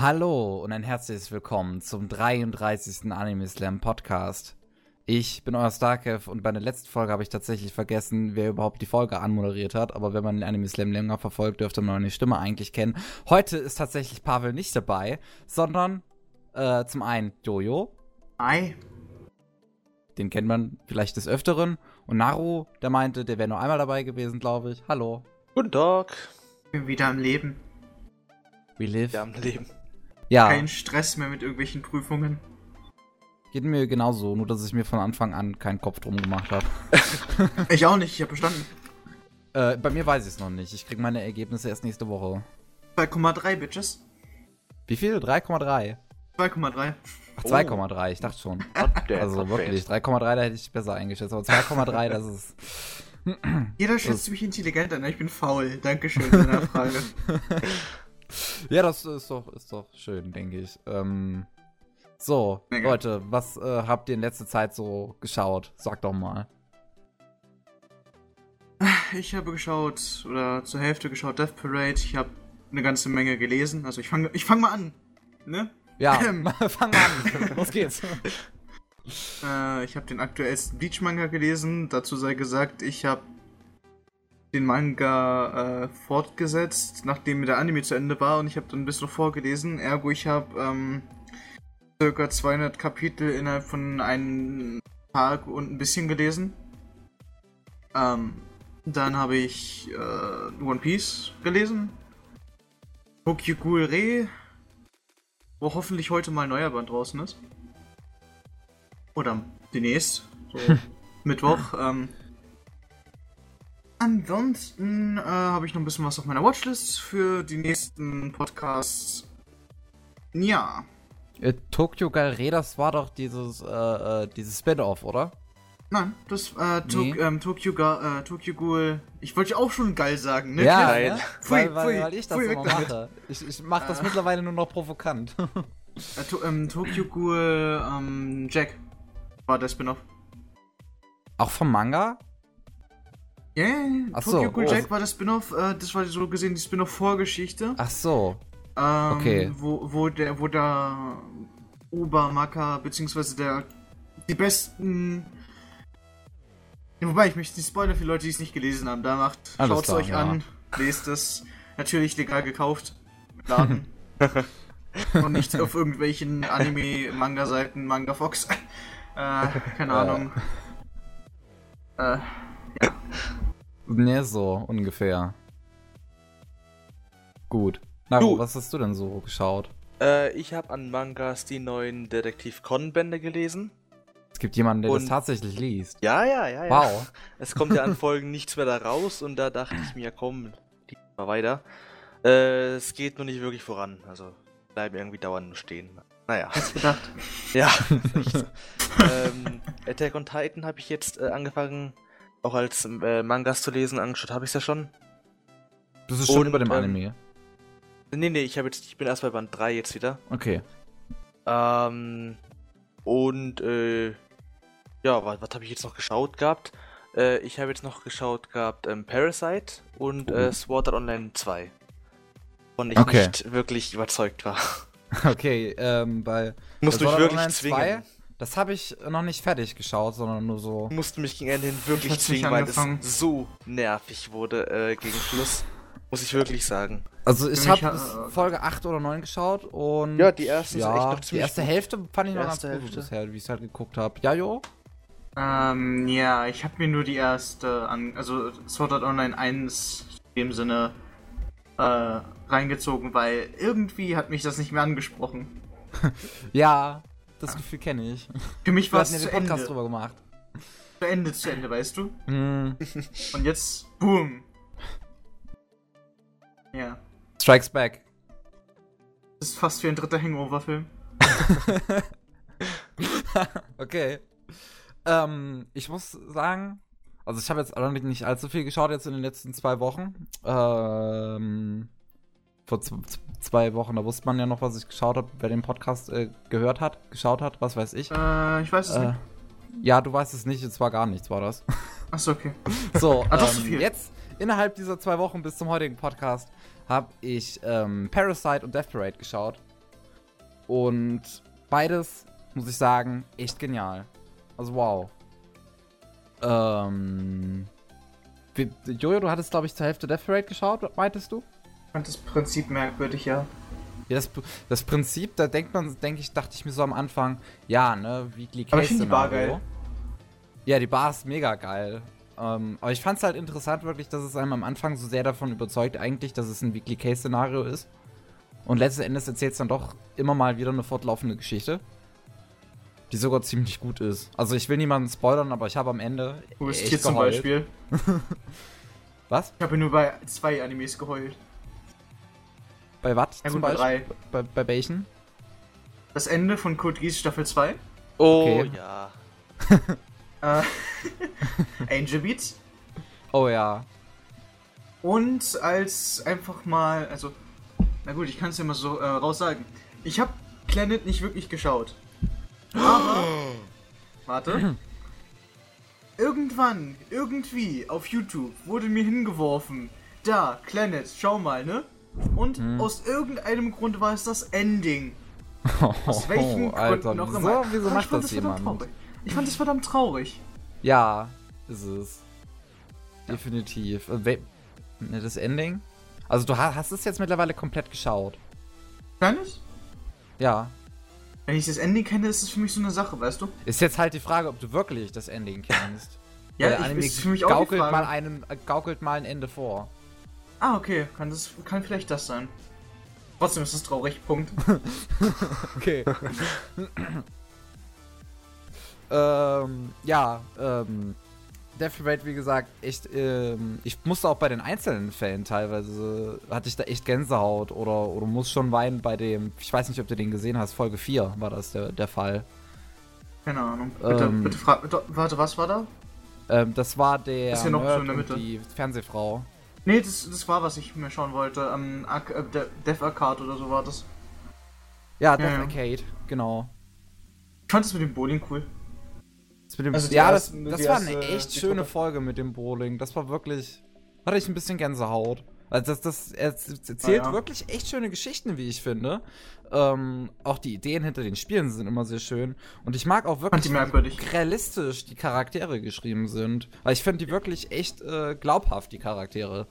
Hallo und ein herzliches Willkommen zum 33. Anime Slam Podcast. Ich bin euer Starkev und bei der letzten Folge habe ich tatsächlich vergessen, wer überhaupt die Folge anmoderiert hat. Aber wenn man den Anime Slam länger verfolgt, dürfte man meine Stimme eigentlich kennen. Heute ist tatsächlich Pavel nicht dabei, sondern äh, zum einen Jojo. Hi. Den kennt man vielleicht des Öfteren. Und Naru, der meinte, der wäre nur einmal dabei gewesen, glaube ich. Hallo. Guten Tag. Ich bin wieder am Leben. We live. Wir haben Leben. Ja, Kein Stress mehr mit irgendwelchen Prüfungen. geht mir genauso, nur dass ich mir von Anfang an keinen Kopf drum gemacht habe. Ich auch nicht, ich habe bestanden. Äh, bei mir weiß ich es noch nicht. Ich kriege meine Ergebnisse erst nächste Woche. 2,3 Bitches. Wie viel? 3,3? 2,3. Ach, Oh. 2,3, ich dachte schon. Also wirklich, 3,3, da hätte ich besser eingeschätzt. Aber 2,3, das ist. Jeder schätzt mich intelligent an, ich bin faul. Dankeschön für deine Frage. Ja, das ist doch, ist doch schön, denke ich. Ähm, so, Mega. Leute, was äh, habt ihr in letzter Zeit so geschaut? Sagt doch mal. Ich habe geschaut, oder zur Hälfte geschaut, Death Parade. Ich habe eine ganze Menge gelesen. Also ich fange ich fang mal an. Ne? Ja, Ähm. fang an. Los geht's. Äh, ich habe den aktuellsten Bleach-Manga gelesen. Dazu sei gesagt, ich habe den Manga äh, fortgesetzt, nachdem der Anime zu Ende war und ich habe dann ein bisschen noch vorgelesen. Ergo, ich habe ähm, circa 200 Kapitel innerhalb von einem Tag und ein bisschen gelesen. Ähm, dann habe ich äh, One Piece gelesen. Tokyo Ghoul Re, wo hoffentlich heute mal ein neuer Band draußen ist. Oder demnächst. So Mittwoch. Ähm. Ansonsten äh, habe ich noch ein bisschen was auf meiner Watchlist für die nächsten Podcasts. Ja. Äh, Tokyo Gallery, das war doch dieses, äh, äh, dieses Spin-off, oder? Nein, das äh, Tok Nee. ähm, Tokyo, Ga äh, Tokyo Ghoul. Ich wollte auch schon geil sagen, ne? ja, geil. ne? Pfui, weil, weil, weil ich das pfui, immer mache. Ich, ich mache das Äh. mittlerweile nur noch provokant. Äh, to ähm, Tokyo Ghoul ähm, Jack war der Spin-off. Auch vom Manga? Ja, yeah, Ach so, Tokyo Ghoul oh. Jack war der Spin-off. Äh, das war so gesehen die Spin-off-Vorgeschichte. Ach so. Ähm, Okay. Wo, wo der, wo der Obermacker, beziehungsweise der, die besten. Ja, wobei, ich möchte nicht spoilern für Leute, die es nicht gelesen haben. Da macht, schaut's klar, euch ja. an, lest es. Natürlich legal gekauft. Laden. Und nicht auf irgendwelchen Anime-Manga-Seiten, Manga Fox. Äh, keine. Ahnung. Äh, Ne, so ungefähr. Gut. Na, Du. was hast du denn so geschaut? Äh, ich habe an Mangas die neuen Detektiv Con-Bände gelesen. Es gibt jemanden, der das Und- tatsächlich liest. Ja, ja, ja, ja. Wow. Es kommt ja an Folgen nichts mehr da raus und da dachte ich mir, komm, die mal weiter. Äh, es geht nur nicht wirklich voran. Also bleiben irgendwie dauernd nur stehen. Naja. hat's gedacht. Ja, ähm, Attack on Titan habe ich jetzt äh, angefangen, auch als äh, Mangas zu lesen. Angeschaut habe ich es ja schon. Das ist schon Und, über dem ähm, Anime. Nee, nee, ich, jetzt, ich bin erst bei Band 3 jetzt wieder. Okay. Ähm, und, äh, ja, was, was habe ich jetzt noch geschaut gehabt? Äh, ich habe jetzt noch geschaut gehabt ähm, Parasite und äh, Sword Art Online 2. Von ich Okay. nicht wirklich überzeugt war. Okay, ähm, bei Musst bei mich wirklich Online zwingen. 2, das habe ich noch nicht fertig geschaut, sondern nur so. Musste mich gegen Ende hin wirklich zwingen, weil angefangen. es so nervig wurde äh, gegen Schluss. Muss ich wirklich sagen. Also ich habe ha- Folge 8 oder 9 geschaut und Ja, die erste ist ja, echt noch die ziemlich erste gut. Hälfte fand ich noch Die ganz erste gut Hälfte. bisher, wie ich es halt geguckt habe. Ja, jo? Ähm, ja, ich habe mir nur die erste an, also Sword Art Online 1 in dem Sinne äh, reingezogen, weil irgendwie hat mich das nicht mehr angesprochen. Ja, das Gefühl kenne ich. Für mich war es ja zu Podcast Ende. drüber gemacht. Zu Ende, zu Ende, weißt du? Hm, Und jetzt, boom. Ja, Strikes Back. das ist fast wie ein dritter Hangover-Film. Okay. Ähm, ich muss sagen, also ich habe jetzt allerdings nicht allzu viel geschaut jetzt in den letzten zwei Wochen. Ähm, vor z- z- zwei Wochen, da wusste man ja noch, was ich geschaut habe, wer den Podcast äh, gehört hat, geschaut hat, was weiß ich. Äh, ich weiß es Äh, nicht. ja, du weißt es nicht, es war gar nichts, war das. Achso, okay. So, Ah, doch so ähm, jetzt innerhalb dieser zwei Wochen bis zum heutigen Podcast habe ich ähm, Parasite und Death Parade geschaut. Und beides, muss ich sagen, echt genial. Also wow. Ähm. Jojo, du hattest, glaube ich, zur Hälfte Death Parade geschaut, meintest du? Ich fand das Prinzip merkwürdig, ja. Ja, das, das Prinzip, da denkt man, denke ich, dachte ich mir so am Anfang, ja, ne, Weekly Aber ich find die Bar geil. Ja, die Bar ist mega geil. Ähm, aber ich fand es halt interessant wirklich, dass es einem am Anfang so sehr davon überzeugt eigentlich, dass es ein Weekly Case-Szenario ist. Und letzten Endes erzählt es dann doch immer mal wieder eine fortlaufende Geschichte. Die sogar ziemlich gut ist. Also ich will niemanden spoilern, aber ich habe am Ende. Wo bist hier zum geheult. Beispiel? Was? Ich habe nur bei zwei Animes geheult. Bei was? Ja zum gut, bei Beispiel? drei. Bei, bei welchen? Das Ende von Code Geass Staffel 2. Oh Okay. ja. Äh, Angel Beats. Oh ja. Und als einfach mal, also, na gut, ich kann es ja mal so äh, raus sagen. Ich habe Planet nicht wirklich geschaut. Aber, warte. Irgendwann, irgendwie, auf YouTube wurde mir hingeworfen, da, Planet, schau mal, ne? Und Hm. aus irgendeinem Grund war es das Ending. Aus welchen Oh, Alter, Gründen auch wieso, immer. wieso macht ich fand das verdammt jemand? traurig. Ich fand das verdammt traurig. Ja, ist es. Definitiv. Äh, ne, Das Ending? Also du ha- hast es jetzt mittlerweile komplett geschaut. Planet? Ja. Wenn ich das Ending kenne, ist es für mich so eine Sache, weißt du? Ist jetzt halt die Frage, ob du wirklich das Ending kennst. Weil Ja, der ich, Anime ist für mich auch die gaukelt Frage. mal, einen, äh, gaukelt mal ein Ende vor. Ah, okay. Kann, das, kann vielleicht das sein. Trotzdem ist es traurig. Punkt. Okay. ähm, ja, ähm, Death Parade, wie gesagt, echt, ähm, ich musste auch bei den einzelnen Fällen teilweise, hatte ich da echt Gänsehaut oder, oder muss schon weinen bei dem, ich weiß nicht, ob du den gesehen hast, Folge 4 war das der, der Fall. Keine Ahnung. Bitte, Ähm. bitte frag. bitte- Warte, was war da? Ähm, das war der Ist hier noch so in der Mitte. die Fernsehfrau. Nee, das, das war, was ich mir schauen wollte. Ähm, Arc äh, De Death Arcade oder so war das. Ja, Death ja. Arcade, genau. Ich fand das mit dem Bowling cool. Das mit dem, Also ja, ersten- das, das die war eine erste- echt schöne. Folge mit dem Bowling. Das war wirklich. Hatte ich ein bisschen Gänsehaut. Also das, das er erzählt Ah, ja. wirklich echt schöne Geschichten, wie ich finde. Ähm, auch die Ideen hinter den Spielen sind immer sehr schön. Und ich mag auch wirklich, wie realistisch die Charaktere geschrieben sind. Weil ich finde die wirklich echt äh, glaubhaft, die Charaktere.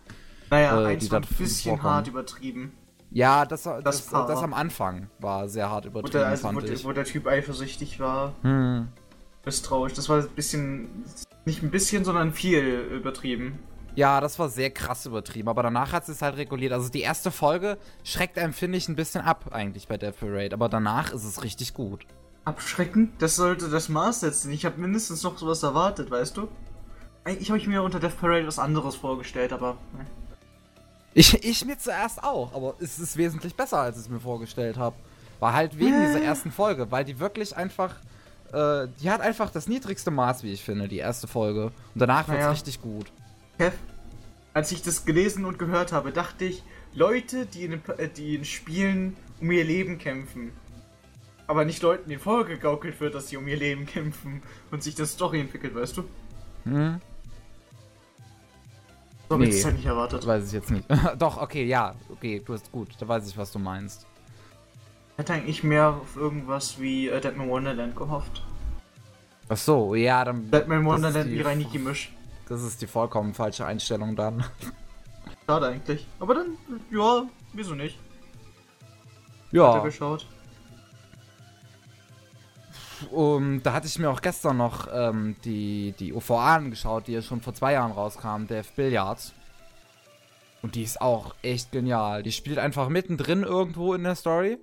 Naja, Äh, eins war ein bisschen vorkommen. hart übertrieben. Ja, das, das, das, das am Anfang war sehr hart Wo übertrieben, der, also, wo, fand der, ich. wo der Typ eifersüchtig war. Hm. Misstrauisch. Das war ein bisschen. Nicht ein bisschen, sondern viel übertrieben. Ja, das war sehr krass übertrieben, aber danach hat es halt reguliert. Also die erste Folge schreckt einem, finde ich, ein bisschen ab eigentlich bei Death Parade, aber danach ist es richtig gut. Abschreckend? Das sollte das Maß setzen. Ich habe mindestens noch sowas erwartet, weißt du? Eigentlich habe ich mir unter Death Parade was anderes vorgestellt, aber. ne. Ich, ich mir zuerst auch, aber es ist wesentlich besser, als ich es mir vorgestellt habe. War halt wegen dieser ersten Folge, weil die wirklich einfach, äh, die hat einfach das niedrigste Maß, wie ich finde, die erste Folge. Und danach wird's Naja. richtig gut. Kev, als ich das gelesen und gehört habe, dachte ich, Leute, die in, äh, die in Spielen um ihr Leben kämpfen. Aber nicht Leuten, denen vorgegaukelt wird, dass sie um ihr Leben kämpfen und sich das Story entwickelt, weißt du? Hm? So habe ich Nee. das halt nicht erwartet. Weiß ich jetzt nicht. Doch, okay, ja, okay, du hast gut, da weiß ich, was du meinst. Ich hätte eigentlich mehr auf irgendwas wie äh, Deadman Wonderland gehofft. Ach so, ja, dann. Deadman Wonderland wie Reini Gemisch. Das ist die vollkommen falsche Einstellung dann. Schade eigentlich. Aber dann, ja, wieso nicht? Ja. geschaut. Um, da hatte ich mir auch gestern noch ähm, die, die OVA angeschaut, die ja schon vor zwei Jahren rauskam, Death Billiards. Und die ist auch echt genial. Die spielt einfach mittendrin irgendwo in der Story.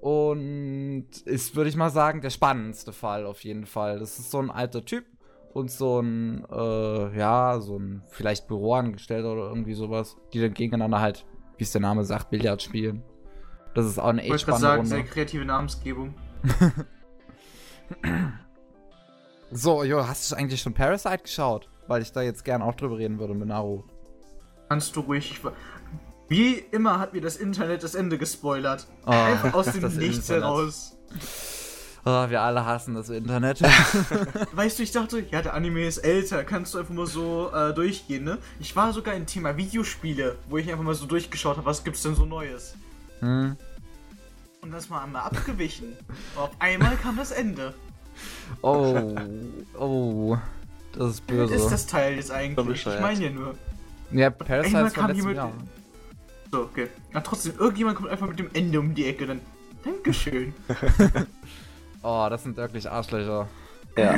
Und ist, würde ich mal sagen, der spannendste Fall auf jeden Fall. Das ist so ein alter Typ und so ein, äh, ja, so ein vielleicht Büroangestellter oder irgendwie sowas, die dann gegeneinander halt, wie es der Name sagt, Billard spielen. Das ist auch eine Ich echt wollte spannende sagen, Runde. sehr kreative Namensgebung. So, Jo, hast du eigentlich schon Parasite geschaut? Weil ich da jetzt gern auch drüber reden würde mit Naru. Kannst du ruhig. Wie immer hat mir das Internet das Ende gespoilert. Oh, Einfach aus dem Nichts Internet. heraus. Oh, wir alle hassen das Internet. Weißt du, ich dachte, ja, der Anime ist älter, kannst du einfach mal so äh, durchgehen, ne? Ich war sogar im Thema Videospiele, wo ich einfach mal so durchgeschaut habe, was gibt's denn so Neues. hm. Und das mal einmal abgewichen. Und auf einmal kam das Ende. Oh, oh. Das ist böse. Ist das Teil jetzt eigentlich? Ich meine ja nur. ja, Einmal Parasite kam jemand- Jahr. So, okay. Na trotzdem, irgendjemand kommt einfach mit dem Ende um die Ecke, dann. Dankeschön. Oh, das sind wirklich Arschlöcher. Ja.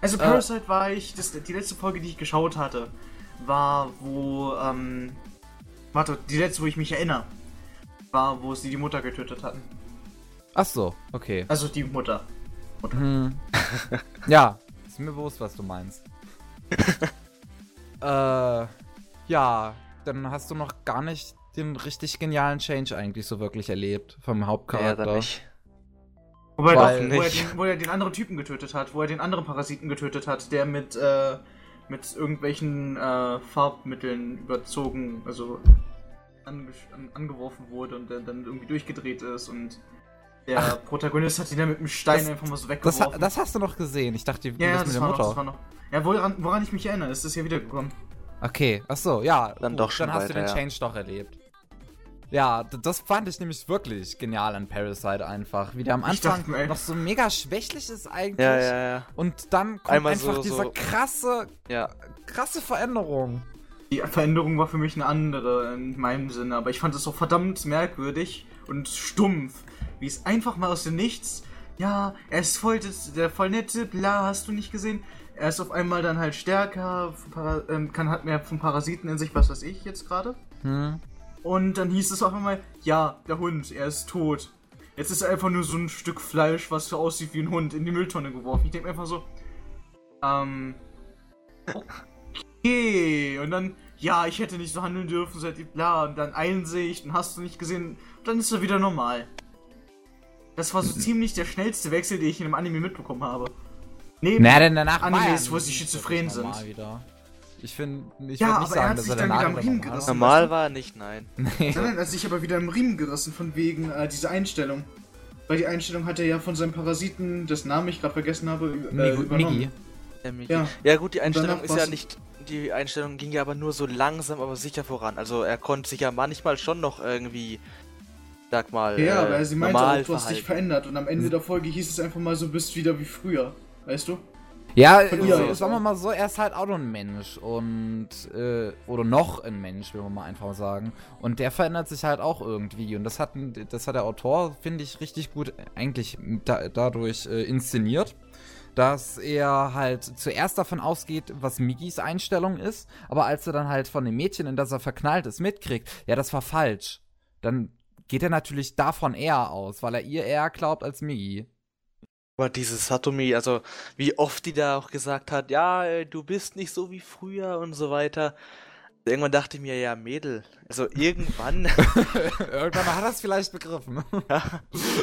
Also Parasite war ich, das, die letzte Folge, die ich geschaut hatte, war wo, ähm, warte, die letzte, wo ich mich erinnere, war, wo sie die Mutter getötet hatten. Ach so, okay. Also die Mutter. Hm. ja, ist mir bewusst, was du meinst. äh, ja, dann hast du noch gar nicht den richtig genialen Change eigentlich so wirklich erlebt vom Ja, Hauptcharakter. dann nicht. Wobei Weil- doch, wo er, den, wo er den anderen Typen getötet hat, wo er den anderen Parasiten getötet hat, der mit, äh, mit irgendwelchen äh, Farbmitteln überzogen, also ange an, angeworfen wurde und der dann irgendwie durchgedreht ist und der Protagonist hat ihn dann mit einem Stein Das- einfach mal so das, weggeworfen. ha- das hast du noch gesehen. Ich dachte, ja, ja, das das, mit der war noch, Mutter. das war noch. Ja, woran, woran ich mich erinnere, ist das ja wiedergekommen. Okay, ach so, ja. Dann doch schon Dann hast du weiter, den ja. Change doch erlebt. Ja, das fand ich nämlich wirklich genial an Parasite einfach. Wie der am Anfang dachte noch so mega schwächlich ist eigentlich. Ja, ja, ja. Und dann kommt Einmal einfach so- diese so- krasse, Ja. krasse Veränderung. Die Veränderung war für mich eine andere in meinem Sinne, aber ich fand es auch verdammt merkwürdig und stumpf, wie es einfach mal aus dem Nichts, ja, er ist voll der voll nette, bla, hast du nicht gesehen? Er ist auf einmal dann halt stärker, ähm, kann halt mehr von Parasiten in sich, was weiß ich jetzt gerade. Hm. Und dann hieß es auf einmal, ja, der Hund, er ist tot. Jetzt ist er einfach nur so ein Stück Fleisch, was so aussieht wie ein Hund, in die Mülltonne geworfen. Ich denke mir einfach so, ähm, okay. Und dann, ja, ich hätte nicht so handeln dürfen, seit die bla, und dann Einsicht und hast du nicht gesehen, dann ist er wieder normal. Das war so ziemlich der schnellste Wechsel, den ich in einem Anime mitbekommen habe. Neben, Naja, denn danach Animes, wo sie schizophren sind. Wieder. Ich finde, ich Ja, würde nicht er sagen, hat dass sich er dann danach wieder am Riemen normal gerissen. war. Normal war er nicht, nein. Nee. Nein, also ich aber wieder im Riemen gerissen von wegen äh, dieser Einstellung. Weil die Einstellung hat er ja von seinem Parasiten, dessen Namen ich gerade vergessen habe, äh, Migi- übernommen. Migi. Ja. Ja. ja gut, die Einstellung ist ja nicht. Die Einstellung ging ja aber nur so langsam, aber sicher voran. Also er konnte sich ja manchmal schon noch irgendwie, sag mal, Ja, äh, aber sie meinte auch, du hast dich verändert und am Ende der Folge hieß es einfach mal, so bist wieder wie früher. Weißt du? Ja, Von äh, sagen wir mal so, er ist halt auch noch ein Mensch und äh, oder noch ein Mensch, will man mal einfach sagen. Und der verändert sich halt auch irgendwie und das hat das hat der Autor finde ich richtig gut eigentlich da, dadurch äh, inszeniert, dass er halt zuerst davon ausgeht, was Migis Einstellung ist, aber als er dann halt von dem Mädchen, in das er verknallt ist, mitkriegt, ja, das war falsch. Dann geht er natürlich davon eher aus, weil er ihr eher glaubt als Migi. Aber dieses Satomi, also wie oft die da auch gesagt hat, ja, äh, du bist nicht so wie früher und so weiter. Irgendwann dachte ich mir, ja, Mädel, also irgendwann. Irgendwann hat er es vielleicht begriffen.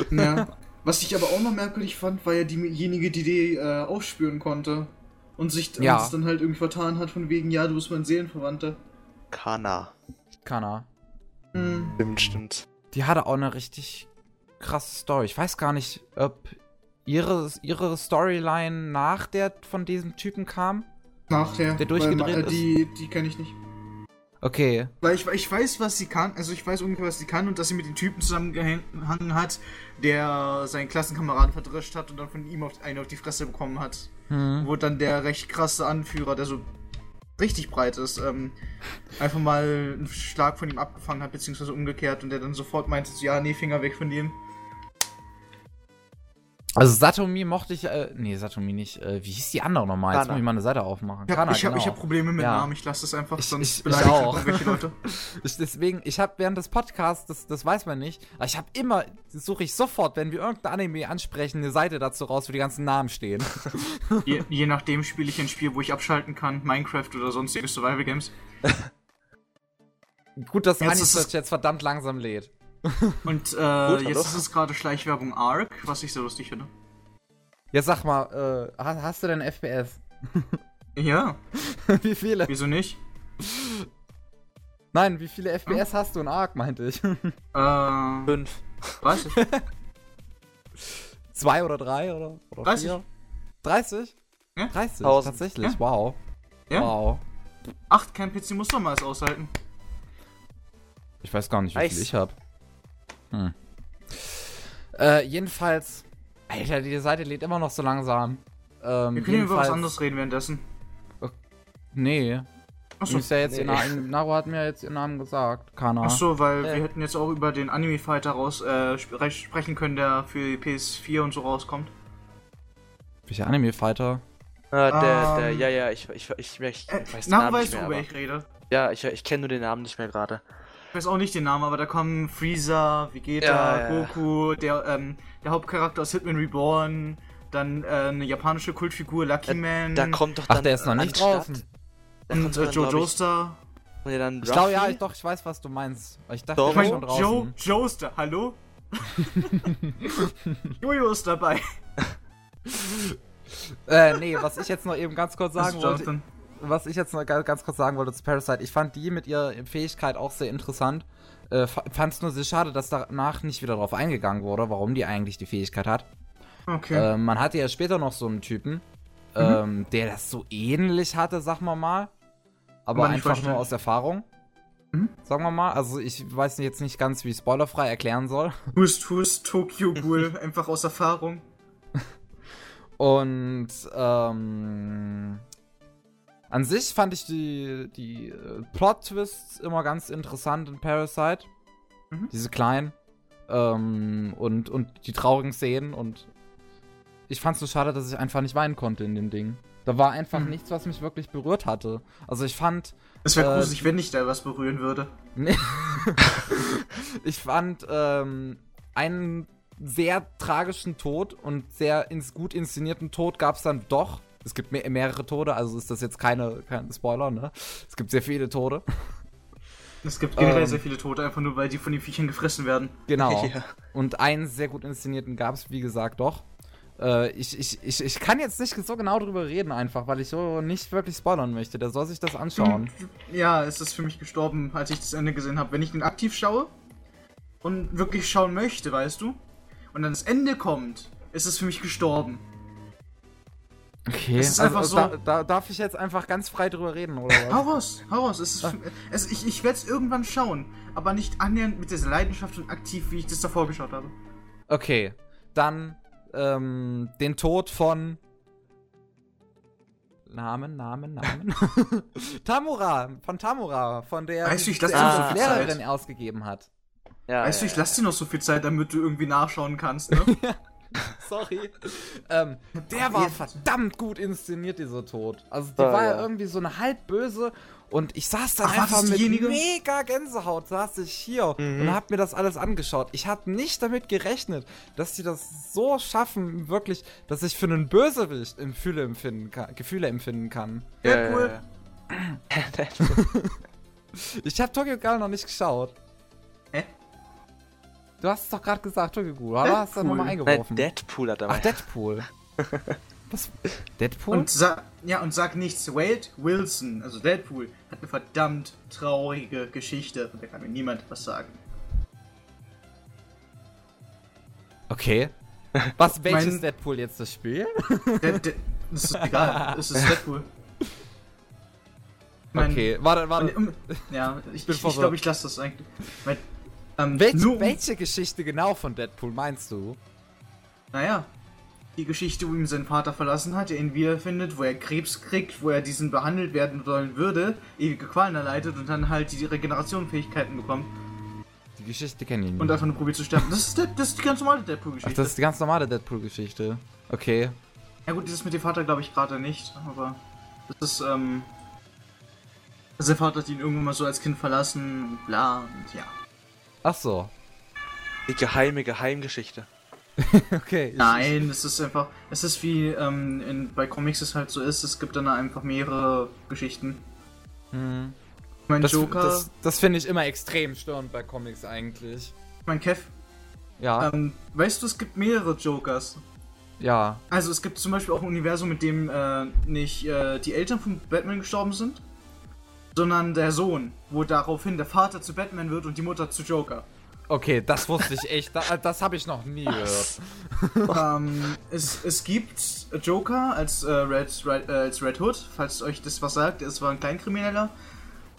Ja. Was ich aber auch noch merkwürdig fand, war ja diejenige, die die äh, aufspüren konnte. Und sich Ja. uns dann halt irgendwie vertan hat, von wegen, ja, du bist mein Seelenverwandter. Kana. Kann er. Hm. Stimmt, stimmt. Die hatte auch eine richtig krasse Story. Ich weiß gar nicht, ob ihre, ihre Storyline nach der von diesem Typen kam. Nachher. Der durchgedreht weil, äh, ist? Die, die kenne ich nicht. Okay. Weil ich, ich weiß, was sie kann, also ich weiß ungefähr, was sie kann und dass sie mit dem Typen zusammengehangen hat, der seinen Klassenkameraden verdrescht hat und dann von ihm auf, einen auf die Fresse bekommen hat. Hm. Wo dann der recht krasse Anführer, der so richtig breit ist, ähm, einfach mal einen Schlag von ihm abgefangen hat, beziehungsweise umgekehrt und der dann sofort meinte, ja, nee, Finger weg von dem. Also Satomi mochte ich, äh, nee, Satomi nicht. Äh, wie hieß die andere nochmal? Jetzt Kana. muss ich mal eine Seite aufmachen. Ich habe ich hab, ich genau. hab Probleme mit Ja. Namen, ich lasse das einfach, Ich- sonst ich- ich beleidige auch. irgendwelche Leute. Ich, deswegen, ich habe während des Podcasts, das, das weiß man nicht, aber ich habe immer, suche ich sofort, wenn wir irgendein Anime ansprechen, eine Seite dazu raus, wo die ganzen Namen stehen. je, je nachdem spiele ich ein Spiel, wo ich abschalten kann, Minecraft oder sonstige Survival Games. Gut, dass es- jetzt verdammt langsam lädt. Und äh, hallo. jetzt ist es gerade Schleichwerbung Arc, was ich sehr lustig finde. Jetzt sag mal, äh, hast, hast du denn FPS? Ja, wie viele? wieso nicht? Nein, wie viele FPS hast du in Ark, meinte ich. Äh, Fünf. weiß ich. Zwei oder drei oder, oder 30. vier? 30? Ja. 30, 1000. tatsächlich, Ja. wow. Ja? Wow. Acht, kein PC muss doch mal es aushalten. Ich weiß gar nicht, wie Nice. viel ich hab. Hm. Äh, jedenfalls. Alter, die Seite lädt immer noch so langsam. Ähm, Wir können über was anderes reden währenddessen. Nee. Achso, Ist ja jetzt nee. ihr Namen, Naru hat mir jetzt ihren Namen gesagt. Kana. Achso, weil Äh. wir hätten jetzt auch über den Anime Fighter raus äh, sp sprechen können, der für die PS4 und so rauskommt. Welcher Anime-Fighter? Äh, der, der, Ähm. ja, ja, ich, ich, ich, ich, Äh, weiß den na, Namen weißt nicht du, mehr. worüber Aber, ich rede? ja, ich, ich kenne nur den Namen nicht mehr gerade. Ich weiß auch nicht den Namen, aber da kommen Freezer, Vegeta, Ja, ja. Goku, der, ähm, der Hauptcharakter aus Hitman Reborn, dann äh, eine japanische Kultfigur, Lucky Man Da kommt doch dann. Ach, der ist noch nicht draußen. Da kommt und doch äh, Joe ich, Joestar. kommt ja dann Ich glaube, ja, ich, doch, ich weiß, was du meinst. Ich dachte, Ich mein, schon Joe. Joestar, hallo? Jojo ist dabei. Äh, nee, was ich jetzt noch eben ganz kurz sagen wollte. Was ich jetzt noch ga- ganz kurz sagen wollte zu Parasite, ich fand die mit ihrer Fähigkeit auch sehr interessant. Äh, fand es nur sehr schade, dass danach nicht wieder drauf eingegangen wurde, warum die eigentlich die Fähigkeit hat. Okay. Ähm, man hatte ja später noch so einen Typen, Mhm. ähm, der das so ähnlich hatte, sag mal mal. Aber nicht einfach nur aus Erfahrung. Mhm. Sagen wir mal. Also ich weiß jetzt nicht ganz, wie ich spoilerfrei erklären soll. Hust, Hust, Tokyo Ghoul, einfach aus Erfahrung. Und ähm, an sich fand ich die, die äh, Plot-Twists immer ganz interessant in Parasite. Mhm. Diese kleinen. Ähm, und, und die traurigen Szenen. Und ich fand es so schade, dass ich einfach nicht weinen konnte in dem Ding. Da war einfach Mhm. nichts, was mich wirklich berührt hatte. Also ich fand, Es wäre Äh, gruselig, wenn ich da was berühren würde. Nee. ich fand ähm, einen sehr tragischen Tod und sehr ins, gut inszenierten Tod gab es dann doch. Es gibt mehr, mehrere Tode, also ist das jetzt keine, kein Spoiler, ne? Es gibt sehr viele Tode. Es gibt generell Ähm. sehr viele Tote, einfach nur weil die von den Viechern gefressen werden. Genau. Ja. Und einen sehr gut inszenierten gab es, wie gesagt, doch. Äh, ich, ich, ich, ich kann jetzt nicht so genau drüber reden, einfach, weil ich so nicht wirklich spoilern möchte. Der soll sich das anschauen. Ja, es ist für mich gestorben, als ich das Ende gesehen habe. Wenn ich den aktiv schaue und wirklich schauen möchte, weißt du, und dann das Ende kommt, ist es für mich gestorben. Okay, Es ist also, einfach so- da, da, darf ich jetzt einfach ganz frei drüber reden, oder was? Hau raus, hau raus. Es ist Ah. es, ich ich werde es irgendwann schauen, aber nicht annähernd mit dieser Leidenschaft und aktiv, wie ich das davor geschaut habe. Okay, dann ähm, den Tod von Namen, Namen, Namen. Tamura, von Tamura, von der Weißt du, ich lass der dir so viel Lehrerin Zeit. ausgegeben hat. Ja, weißt du, ja, ich lasse dir noch so viel Zeit, damit du irgendwie nachschauen kannst, ne? Sorry. ähm, der war verdammt gut inszeniert, dieser Tod. Also, die Ah, war ja ja. irgendwie so eine halb böse und ich saß Ach, war einfach mit diejenige? mega Gänsehaut, saß ich hier Mhm. und hab mir das alles angeschaut. Ich hab nicht damit gerechnet, dass die das so schaffen, wirklich, dass ich für einen Bösewicht Gefühle empfinden kann. Gefühle empfinden kann. ja, Ja, ja, cool. ja. Ich hab Tokyo Ghoul noch nicht geschaut. Du hast es doch gerade gesagt, Tokyo oder? Hast du Deadpool. nochmal Nein, eingeworfen? Deadpool hat er Ach. Deadpool. Was? Deadpool? Und ja, und sag nichts. Wade Wilson, also Deadpool, hat eine verdammt traurige Geschichte. Und da kann mir niemand was sagen. Okay. Was, welches Mein- Deadpool jetzt das Spiel? Der, der, das ist egal, es ist Deadpool. Mein- Okay, warte, warte. Um, ja, ich, bin ich, ich glaube, ich lasse das eigentlich. Weil, ähm, Welche, nur, welche Geschichte genau von Deadpool meinst du? Naja, die Geschichte, wo ihn sein Vater verlassen hat, der ihn wiederfindet, wo er Krebs kriegt, wo er diesen behandelt werden sollen würde, ewige Qualen erleidet und dann halt die Regenerationfähigkeiten bekommt Die Geschichte kenne ich nicht. und einfach nur probiert zu sterben. Das ist, das ist die ganz normale Ach, Deadpool-Geschichte. das ist die ganz normale Deadpool-Geschichte. Okay. Ja gut, dieses mit dem Vater glaube ich gerade nicht, aber das ist, ähm... Der Vater hat ihn irgendwann mal so als Kind verlassen und bla und ja. Ach so. Die geheime Geheimgeschichte. Okay. Nein, es ist einfach, es ist wie ähm, in, bei Comics es halt so ist, es gibt dann einfach mehrere Geschichten. Hm. Mein Das, Joker, das, das finde ich immer extrem störend bei Comics eigentlich. mein Kev, Ja, ähm, weißt du, es gibt mehrere Jokers. ja. Also es gibt zum Beispiel auch ein Universum, mit dem äh, nicht äh, die Eltern von Batman gestorben sind, sondern der Sohn, wo daraufhin der Vater zu Batman wird und die Mutter zu Joker. Okay, das wusste ich echt. Da, das habe ich noch nie gehört. ähm, es, es gibt Joker als, äh, Red, Red, äh, als Red Hood, falls euch das was sagt. Es war ein Kleinkrimineller.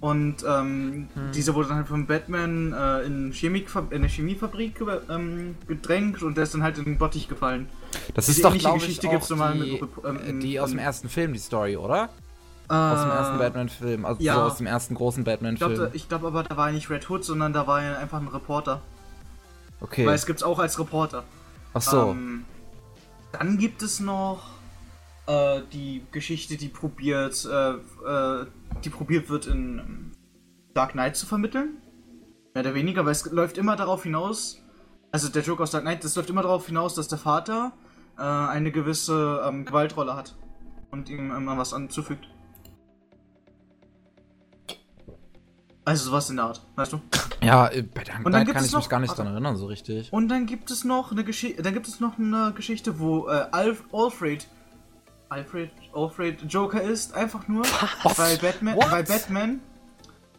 Und ähm, Hm. dieser wurde dann halt von Batman äh, in, Chemikfa in eine Chemiefabrik ähm, gedrängt und der ist dann halt in den Bottich gefallen. Das Diese ist doch, ähnliche glaube ich, Geschichte auch die, mit ähm, die aus dem in- ersten Film, die Story, oder? Aus dem ersten Batman-Film, also Äh, ja. so aus dem ersten großen Ich glaube Batman-Film. ich glaub aber, da war nicht Red Hood, sondern da war ja einfach ein Reporter. Okay. Weil es gibt's auch als Reporter. Ach so. Ähm, dann gibt es noch äh, die Geschichte, die probiert, äh, äh, die probiert wird in ähm, Dark Knight zu vermitteln. Mehr oder weniger, weil es läuft immer darauf hinaus, also der Joke aus Dark Knight, das läuft immer darauf hinaus, dass der Vater äh, eine gewisse ähm, Gewaltrolle hat und ihm immer was anzufügt. Also sowas in der Art, weißt du? ja, äh, bei Dark Und dann kann ich mich noch- gar nicht dran erinnern, so richtig. Und dann gibt es noch eine Geschichte, dann gibt es noch eine Geschichte, wo äh, Alf Alfred Alfred Alfred Joker ist, einfach nur, weil Batman, What? weil Batman,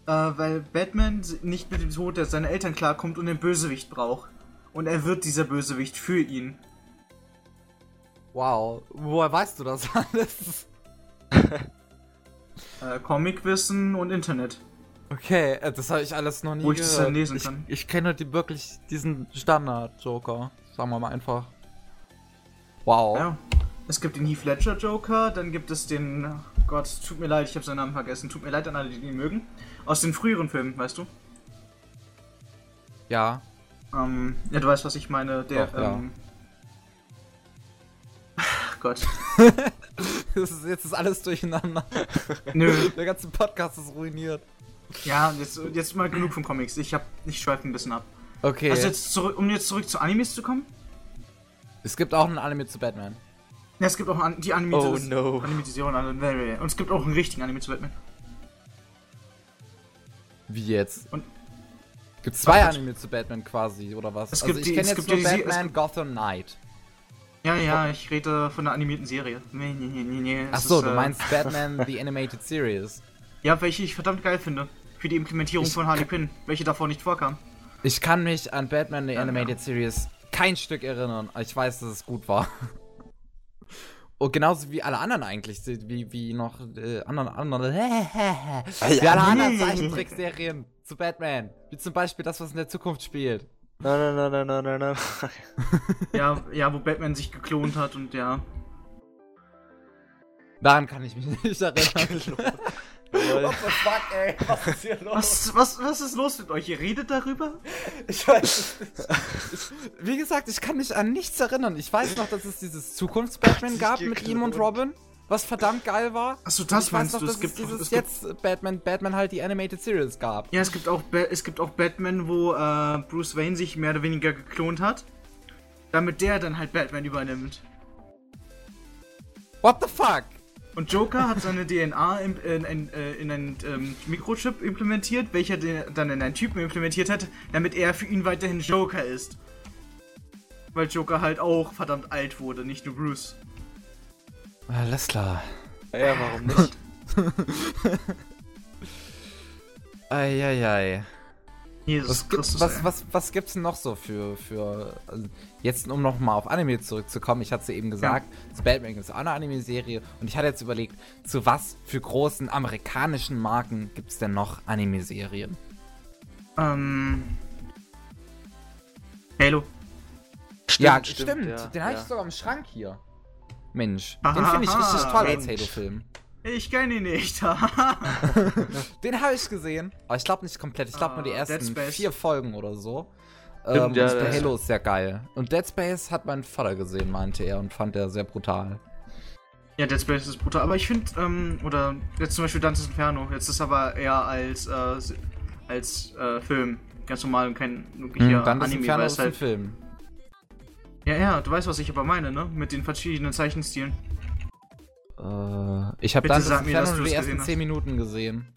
äh, weil Batman nicht mit dem Tod der seiner Eltern klarkommt und einen Bösewicht braucht. Und er wird dieser Bösewicht für ihn. Wow. Woher weißt du das alles? Äh, Comicwissen und Internet. Okay, äh, das habe ich alles noch nie Wo ich das gehört. dann lesen ich, kann. ich kenne die wirklich diesen Standard-Joker. Sagen wir mal einfach. Wow. Ja. Es gibt den Heath Ledger Joker, dann gibt es den, oh Gott, tut mir leid, ich habe seinen Namen vergessen. Tut mir leid an alle, die ihn mögen. Aus den früheren Filmen, weißt du? Ja. Ähm, ja, du weißt, was ich meine. Der, Doch, ja. ähm. Ach Gott. Das ist, jetzt ist alles durcheinander. Nö. Der ganze Podcast ist ruiniert. Ja, jetzt, jetzt mal genug von Comics. Ich hab, ich schweife ein bisschen ab. Okay. Also jetzt zurück, um jetzt zurück zu Animes zu kommen. es gibt auch einen Anime zu Batman. Ja, es gibt auch an, die Anime Oh, no. Animatisierung an und es gibt auch einen richtigen Anime zu Batman. Wie jetzt? Und- Gibt zwei Ach, Anime zu Batman quasi, oder was? Es also gibt ich die- kenne es jetzt gibt nur ja die- Batman gibt- Gotham Knight. Ja, ja, ich rede von der animierten Serie. Nee, nee, nee, nee, nee. es Ach so, ist, du äh, meinst Batman The Animated Series. Ja, welche ich verdammt geil finde. Für die Implementierung Ich- von Harley Quinn, welche davor nicht vorkam. Ich kann mich an Batman The Ja, Animated Series kein Stück erinnern. Ich weiß, dass es gut war. Und genauso wie alle anderen eigentlich, wie, wie noch äh, anderen, anderen, wie alle anderen Zeichentrickserien zu Batman. Wie zum Beispiel das, was in der Zukunft spielt. Nein, nein, nein, nein, nein, nein, nein. Ja, ja, wo Batman sich geklont hat und ja. Daran kann ich mich nicht erinnern. Jawohl. the fuck, ey? Was ist hier los? Was, was, was ist los mit euch? Ihr redet darüber? Ich weiß es nicht. Wie gesagt, ich kann mich an nichts erinnern. Ich weiß noch, dass es dieses Zukunfts-Batman gab mit ihm und. Robin, was verdammt geil war. Achso, das ich weiß meinst noch, du. dass Es gibt, es dieses es gibt, jetzt Batman, Batman halt die Animated Series gab. ja, es gibt auch, Ba- es gibt auch Batman, wo äh, Bruce Wayne sich mehr oder weniger geklont hat, damit der dann halt Batman übernimmt. What the fuck? Und Joker hat seine DNA in, in, in, äh, in einen ähm, Mikrochip implementiert, welcher den dann in einen Typen implementiert hat, damit er für ihn weiterhin Joker ist. Weil Joker halt auch verdammt alt wurde, nicht nur Bruce. Alles klar. Ja, warum nicht? Eieiei. Jesus Was, gibt's, Christus. was, was, was gibt's denn noch so für, für also jetzt um nochmal auf Anime zurückzukommen, ich hatte es ja eben gesagt, zu Batman gibt es auch eine Anime-Serie und ich hatte jetzt überlegt, zu was für großen amerikanischen Marken gibt es denn noch Anime-Serien? Ähm. Halo. ja, stimmt, ja, den habe ja. ich sogar im Schrank hier. Mensch, Aha, den finde ich richtig toll als Mensch. Halo-Film. Ich kenne ihn nicht. Den habe ich gesehen, aber ich glaube nicht komplett. Ich glaube nur die Ah, ersten vier Folgen oder so. Stimmt, ähm, ja, und Halo ist sehr geil. Und Dead Space hat mein Vater gesehen, meinte er, und fand er sehr brutal. ja, Dead Space ist brutal. Aber ich finde, ähm, oder jetzt zum Beispiel Dante's Inferno. Jetzt ist aber eher als, äh, als äh, Film. Ganz normal und kein wirklicher Hm, dann ist Anime, Inferno ist es ein halt. Film. Ja, ja, du weißt, was ich aber meine, ne? Mit den verschiedenen Zeichenstilen. Äh, ich habe mir, dass Inferno nur die ersten gesehen 10 Minuten gesehen.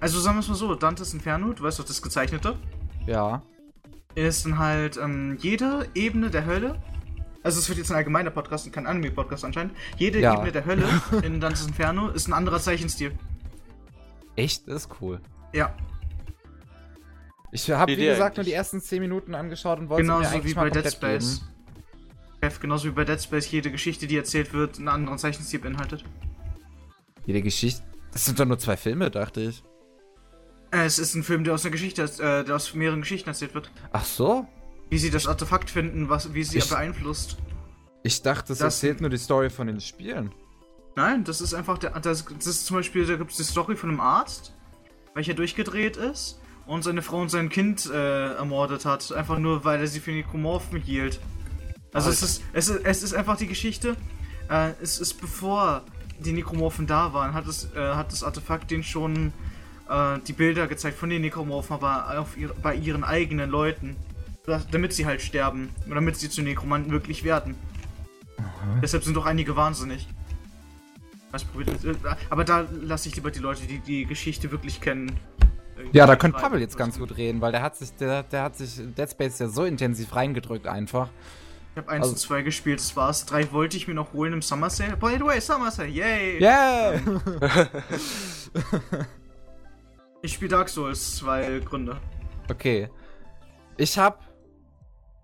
Also sagen wir es mal so, Dante's Inferno, du weißt doch, das gezeichnete, Ja. ist dann halt ähm, jede Ebene der Hölle. Also es wird jetzt ein allgemeiner Podcast und kein Anime-Podcast anscheinend. Jede Ja. Ebene der Hölle in Dante's Inferno ist ein anderer Zeichenstil. Echt? Das ist cool. Ja, Ich habe, wie gesagt, nur die ersten 10 Minuten angeschaut und wollte mir genauso eigentlich wie mal bei Dead Space. geben. Chef, genauso wie bei Dead Space jede Geschichte, die erzählt wird, einen anderen Zeichenstil beinhaltet. Jede Geschichte. Das sind doch nur zwei Filme, dachte ich. Äh, Es ist ein Film, der aus einer Geschichte, äh, der aus mehreren Geschichten erzählt wird. Ach so? Wie sie das Artefakt finden, was, wie sie Ich- beeinflusst. Ich dachte, das, Das- erzählt nur die Story von den Spielen. Nein, das ist einfach der. Das, das ist zum Beispiel, da gibt es die Story von einem Arzt, welcher durchgedreht ist und seine Frau und sein Kind äh, ermordet hat. Einfach nur, weil er sie für Nekromorphen hielt. Also es ist, es ist. Es ist einfach die Geschichte. Äh, es ist bevor die Nekromorphen da waren, hat es, äh, hat das Artefakt denen schon äh, die Bilder gezeigt von den Nekromorphen, aber auf ihr, bei ihren eigenen Leuten. Da- Damit sie halt sterben. Und damit sie zu Nekromanten wirklich werden. Deshalb sind doch einige wahnsinnig. Was probiert äh, Aber da lasse ich lieber die Leute, die die Geschichte wirklich kennen. äh, Ja, da könnte. Pavel jetzt ganz gut reden, weil der hat sich, der, der hat sich Dead Space ja so intensiv reingedrückt einfach. Ich habe 1 Also- und 2 gespielt, das war's. 3 wollte ich mir noch holen im Summer Sale. By the way, Summer Sale, yay! Yeah! Ich spiele Dark Souls, zwei Gründe. okay. Ich hab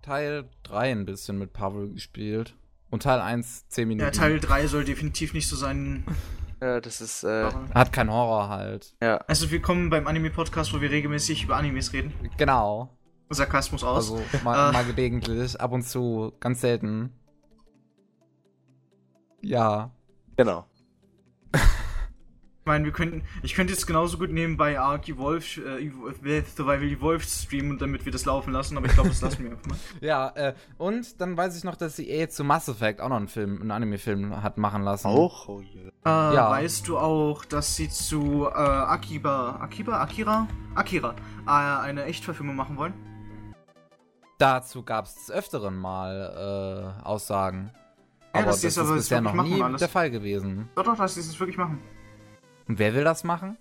Teil 3 ein bisschen mit Pavel gespielt. Und Teil 1 10 Minuten. Ja, Teil 3 soll definitiv nicht so sein. Ja, das ist, äh, Hat kein Horror halt. ja. Also willkommen beim Anime-Podcast, wo wir regelmäßig über Animes reden. Genau. Sarkasmus aus. Also mal, Äh. mal gelegentlich, ab und zu, ganz selten. Ja. Genau. Ich meine, wir könnten. Ich könnte jetzt genauso gut nebenbei Ark Evolve, äh, Evolve- Survival Evolved streamen, damit wir das laufen lassen, aber ich glaube, das lassen wir einfach mal. Ja, äh, und dann weiß ich noch, dass die EA zu Mass Effect auch noch einen Film, einen Anime-Film hat machen lassen. Auch? Oh je. Äh, Ja. Weißt du auch, dass sie zu äh, Akiba, Akiba, Akira, Akira, äh, eine Echtverfilmung machen wollen? Dazu gab es des Öfteren mal äh, Aussagen. Ja, aber das, die ist aber bisher noch nie alles. der Fall gewesen. Doch, doch, dass sie es wirklich machen. Und wer will das machen?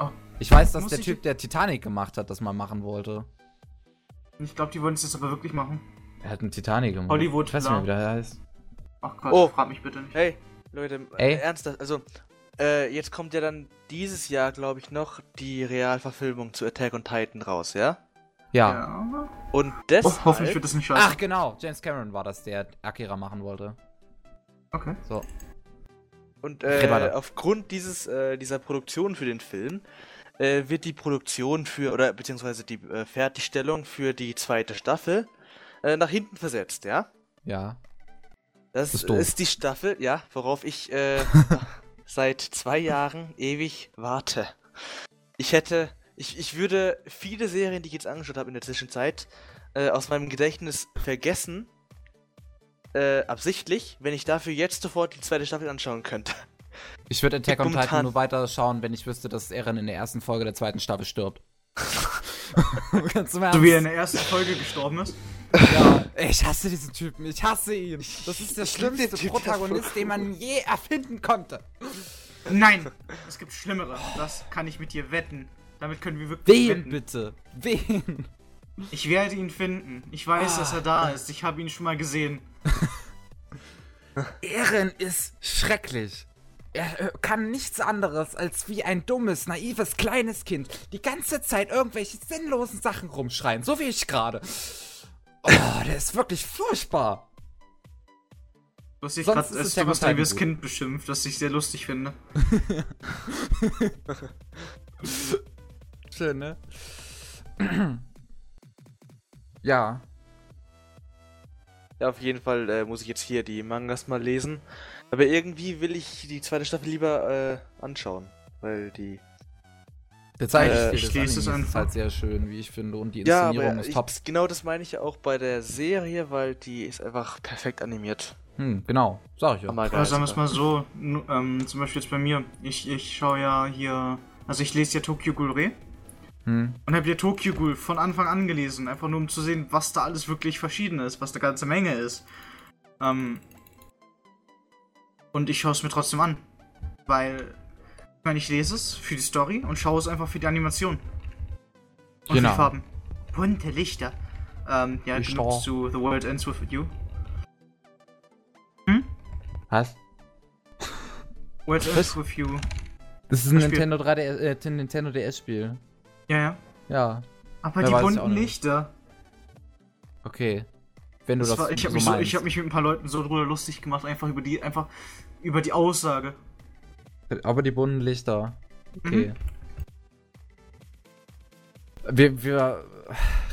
Oh. Ich weiß, dass Muss der Typ, der Titanic gemacht hat, das mal machen wollte. Ich glaube, die wollen es jetzt aber wirklich machen. Er hat einen Titanic gemacht. Hollywood, Ich weiß nicht mehr, wie der heißt. Ach Gott, Oh. frag mich bitte nicht. Hey, Leute, Ey. äh, ernsthaft, also, äh, jetzt kommt ja dann dieses Jahr, glaube ich, noch die Realverfilmung zu Attack on Titan raus, ja? Ja. Ja. Und Oh, deshalb... hoffentlich wird das nicht scheiße. Ach, genau. James Cameron war das, der Akira machen wollte. Okay. So. Und äh, aufgrund dieses, äh, dieser Produktion für den Film äh, wird die Produktion für, oder beziehungsweise die äh, Fertigstellung für die zweite Staffel äh, nach hinten versetzt, ja? Ja. Das Ist ist, doof. die Staffel, ja, worauf ich äh, seit zwei Jahren ewig warte. Ich hätte, ich, ich würde viele Serien, die ich jetzt angeschaut habe in der Zwischenzeit, äh, aus meinem Gedächtnis vergessen, äh, absichtlich, wenn ich dafür jetzt sofort die zweite Staffel anschauen könnte. Ich würde Attack on Titan nur weiter schauen, wenn ich wüsste, dass Eren in der ersten Folge der zweiten Staffel stirbt. Ganz im Ernst. So wie er in der ersten Folge gestorben ist. Ja, ich hasse diesen Typen, ich hasse ihn. Das ist der Ich schlimmste Typ, Protagonist, den man je erfinden konnte. Nein! Es gibt Schlimmere. Das kann ich mit dir wetten. Damit können wir wirklich Wen wetten. bitte? Wen? Ich werde ihn finden. Ich weiß, Ah. dass er da ist. Ich habe ihn schon mal gesehen. Eren ist schrecklich. Er äh, kann nichts anderes als wie ein dummes, naives, kleines Kind die ganze Zeit irgendwelche sinnlosen Sachen rumschreien, so wie ich gerade. Oh, der ist wirklich furchtbar. Du hast dich gerade ist als dummes naives. Kind beschimpft, das ich sehr lustig finde. Schön, ne? ja. Ja, auf jeden Fall äh, muss ich jetzt hier die Mangas mal lesen. Aber irgendwie will ich die zweite Staffel lieber äh, anschauen. Weil die. Der Zeichenstil Äh, ich es ist halt sehr schön, wie ich finde. Und die Ja, Inszenierung aber ist ich, top. genau das meine ich ja auch bei der Serie, weil die ist einfach perfekt animiert. Hm, genau. Sag ich ja. Aber sagen wir es sogar. mal so, ähm, zum Beispiel jetzt bei mir. Ich, ich schaue ja hier. Also ich lese ja Tokyo Ghoul Re Hm. und habe ja Tokyo Ghoul von Anfang an gelesen, einfach nur um zu sehen, was da alles wirklich verschieden ist, was eine ganze Menge ist. Ähm, und ich schaue es mir trotzdem an, weil ich meine, ich lese es für die Story und schaue es einfach für die Animation. Und Genau. die Farben. Bunte Lichter. Ähm, ja, Lichter. genug zu The World Ends With You. Was? World Ends With You. Das ist ein Nintendo 3DS, äh, Nintendo DS-Spiel. Ja, ja. Ja, Aber Wer die bunten. Lichter. okay. Wenn du das, Das war, ich so habe mich, so, ich hab mich mit ein paar Leuten so drüber lustig gemacht, einfach über die, einfach über die Aussage. Aber die bunten Lichter. Okay. Mhm. Wir, wir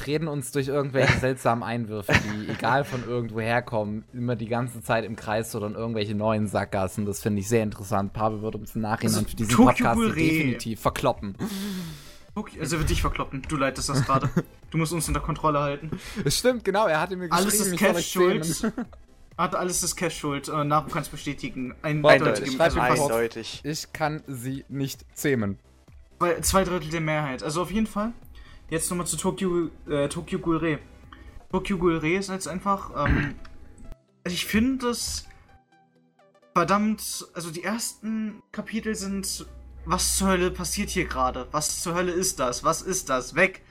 reden uns durch irgendwelche seltsamen Einwürfe, die egal von irgendwo herkommen, immer die ganze Zeit im Kreis oder in irgendwelche neuen Sackgassen. Das finde ich sehr interessant. Pavel wird uns im Nachhinein Also, für diesen Tokyo Podcast definitiv verkloppen. Okay, also er wird dich verkloppen. Du leitest das gerade. Du musst uns unter Kontrolle halten. Es stimmt, genau. Er hatte mir geschrieben, Alles ist Cash schuld. Hat alles ist Cash schuld. Äh, Nach kannst bestätigen. Warte, Eindeutig. Also. Eindeutig. Ich kann sie nicht zähmen. zwei, zwei Drittel der Mehrheit. Also auf jeden Fall. Jetzt nochmal zu Tokyo, äh, Tokyo Ghoul Re. Tokyo Ghoul Re ist jetzt einfach. Ähm, also ich finde das verdammt. Also die ersten Kapitel sind. Was zur Hölle passiert hier gerade? Was zur Hölle ist das? Was ist das? Weg!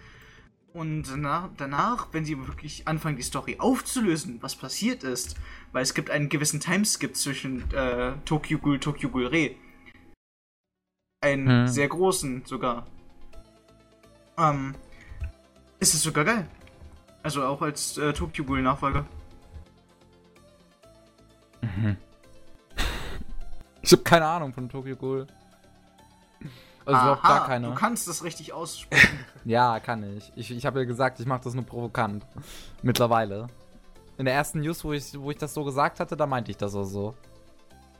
Und danach, danach, wenn sie wirklich anfangen, die Story aufzulösen, was passiert ist, weil es gibt einen gewissen Timeskip zwischen äh, Tokyo Ghoul, Tokyo Ghoul Re. Einen Hm. sehr großen sogar. Ähm, ist es sogar geil. Also auch als äh, Tokyo Ghoul Nachfolger. Ich habe keine Ahnung von Tokyo Ghoul. Also überhaupt gar keine. Du kannst das richtig aussprechen. Ja, kann ich. Ich, ich habe ja gesagt, ich mache das nur provokant. Mittlerweile. In der ersten News, wo ich, wo ich das so gesagt hatte, da meinte ich das auch so.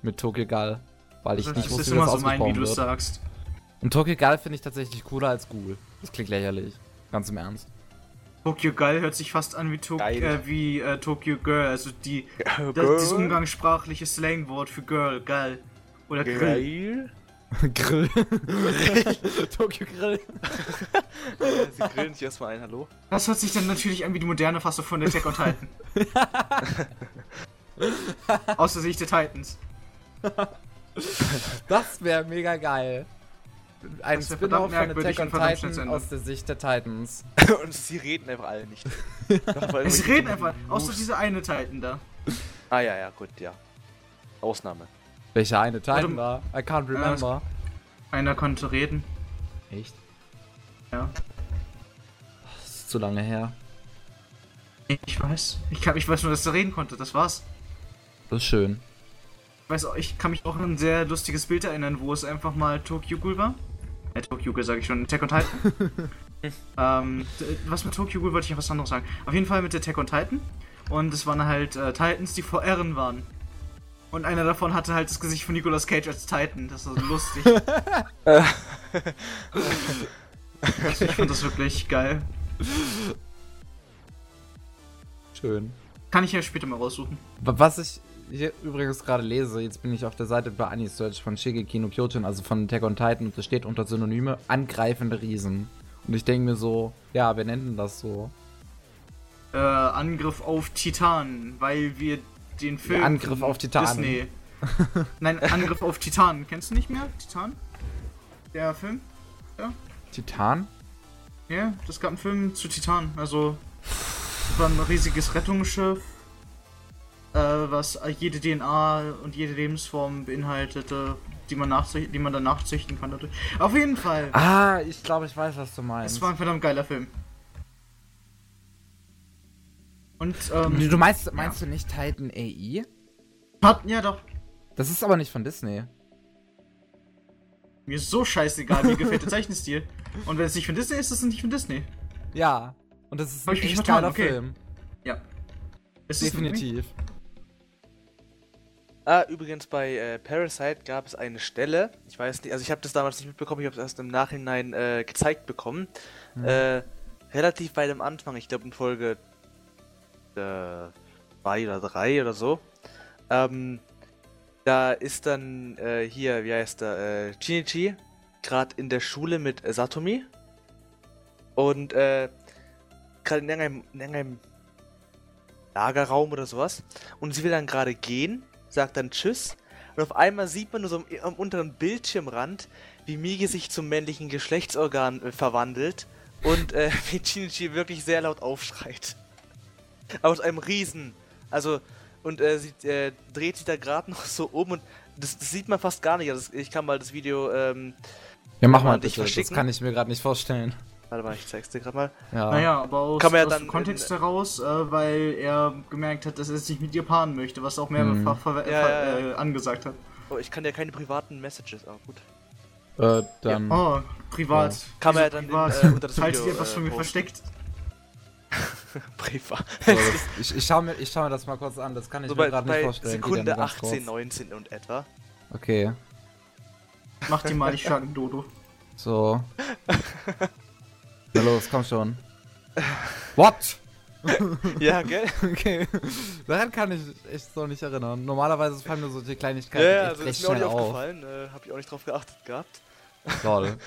Mit Tokyo Ghoul. Weil ich das nicht wusste, wie immer das so mein, wie du es sagst. Und Tokyo Ghoul finde ich tatsächlich cooler als Ghoul. Das klingt lächerlich. Ganz im Ernst. Tokyo Ghoul hört sich fast an wie, Tok Geil. äh, wie äh, Tokyo Girl. Also die, das, das umgangssprachliche Slangwort für Girl. Geil. Oder Grill. Grill. Tokyo Grill. Sie grillen sich erstmal ein, hallo? Das hört sich dann natürlich an wie die moderne Fassung von Attack on Titan. Aus der Sicht der Titans. Das wäre mega geil. Ein Spin-off von Attack on Titan aus der Sicht der Titans. Und sie reden einfach alle nicht. Sie reden einfach, außer dieser eine Titan da. Ah ja, ja, gut, ja. Ausnahme. Welcher eine Titan Warte, da? I can't remember. Einer konnte reden. Echt? Ja. Das ist zu lange her. Ich weiß. Ich, kann, ich weiß nur, dass er reden konnte. Das war's. Das ist schön. Ich weiß ich kann mich auch an ein sehr lustiges Bild erinnern, wo es einfach mal Tokyo Ghoul war. Äh, Tokyo Ghoul sage ich schon, Attack on Titan. ähm, was mit Tokyo Ghoul wollte ich ja was anderes sagen. Auf jeden Fall mit Attack on Titan. Und es waren halt äh, Titans, die vor Ehren waren. Und einer davon hatte halt das Gesicht von Nicolas Cage als Titan. Das war so lustig. also ich fand das wirklich geil. Schön. Kann ich ja später mal raussuchen. Wa- Was ich hier übrigens gerade lese, jetzt bin ich auf der Seite bei Anisearch von Shigeki no Kyojin, also von Attack on Titan, und da steht unter Synonyme angreifende Riesen. Und ich denke mir so, ja, wer nennt denn das so? Äh, Angriff auf Titan, weil wir den Film. Angriff von auf Titanen. Disney. Nein, Angriff auf Titan. Kennst du nicht mehr? Titan? Der Film? Titan? Ja, das gab einen Film zu Titan. Also, das war ein riesiges Rettungsschiff, äh, was jede DNA und jede Lebensform beinhaltete, die man, die man dann nachzüchten kann. Dadurch. Auf jeden Fall. Ah, ich glaube, ich weiß, was du meinst. Es war ein verdammt geiler Film. Und, ähm, du meinst, meinst du nicht Titan AI? hat, ja doch. Das ist aber nicht von Disney. Mir ist so scheißegal, mir gefällt der Zeichenstil. Und wenn es nicht von Disney ist, ist es nicht von Disney. Ja. Und das ist Hab ein echt geiler okay. Film. Ja. Es ist Definitiv. Ah, übrigens bei äh, Parasite gab es eine Stelle, ich weiß nicht, also ich habe das damals nicht mitbekommen, ich habe es erst im Nachhinein äh, gezeigt bekommen. Äh, relativ weit am Anfang, ich glaube in Folge 2 oder 3 oder so. Ähm, da ist dann äh, hier, wie heißt der, äh, Shinichi, gerade in der Schule mit äh, Satomi. Und äh, gerade in irgendeinem, in irgendeinem Lagerraum oder sowas. Und sie will dann gerade gehen, sagt dann Tschüss. Und auf einmal sieht man nur so am, am unteren Bildschirmrand, wie Migi sich zum männlichen Geschlechtsorgan äh, verwandelt und äh, wie Shinichi wirklich sehr laut aufschreit. Aus einem Riesen. Also, und äh, sie äh, dreht sich da gerade noch so um und das, das sieht man fast gar nicht. Also, ich kann mal das Video, ähm, Ja, mach mal dich bitte. Das verschicken? kann ich mir gerade nicht vorstellen. warte mal, ich zeig's dir gerade mal. Ja. Naja, aber aus, Kann man ja aus dann dem Kontext in- heraus, äh, weil er gemerkt hat, dass er sich mit ihr paaren möchte, was er auch mehrfach ver Ja, ver ja, ja. Äh, angesagt hat. Oh, ich kann ja keine privaten Messages, aber gut. Äh, dann. Oh, Privat. Kann man ja dann privat? in, äh, unter das Falls Video, ihr was äh, von mir posten. versteckt. Privat. So, das, ich ich schaue mir, ich schau mir das mal kurz an, das kann ich So mir gerade nicht vorstellen. Sekunde nur ganz 18, kurz. 19 und etwa. Okay, Mach die mal, ich schlag einen Dodo. so. Na los, komm schon. What? Ja, gell? Okay. Daran kann ich echt so nicht erinnern. Normalerweise fallen mir so die Kleinigkeiten Ja, ja, echt also ist mir auch nicht schnell auf. aufgefallen. Äh, hab ich auch nicht drauf geachtet gehabt. Lol.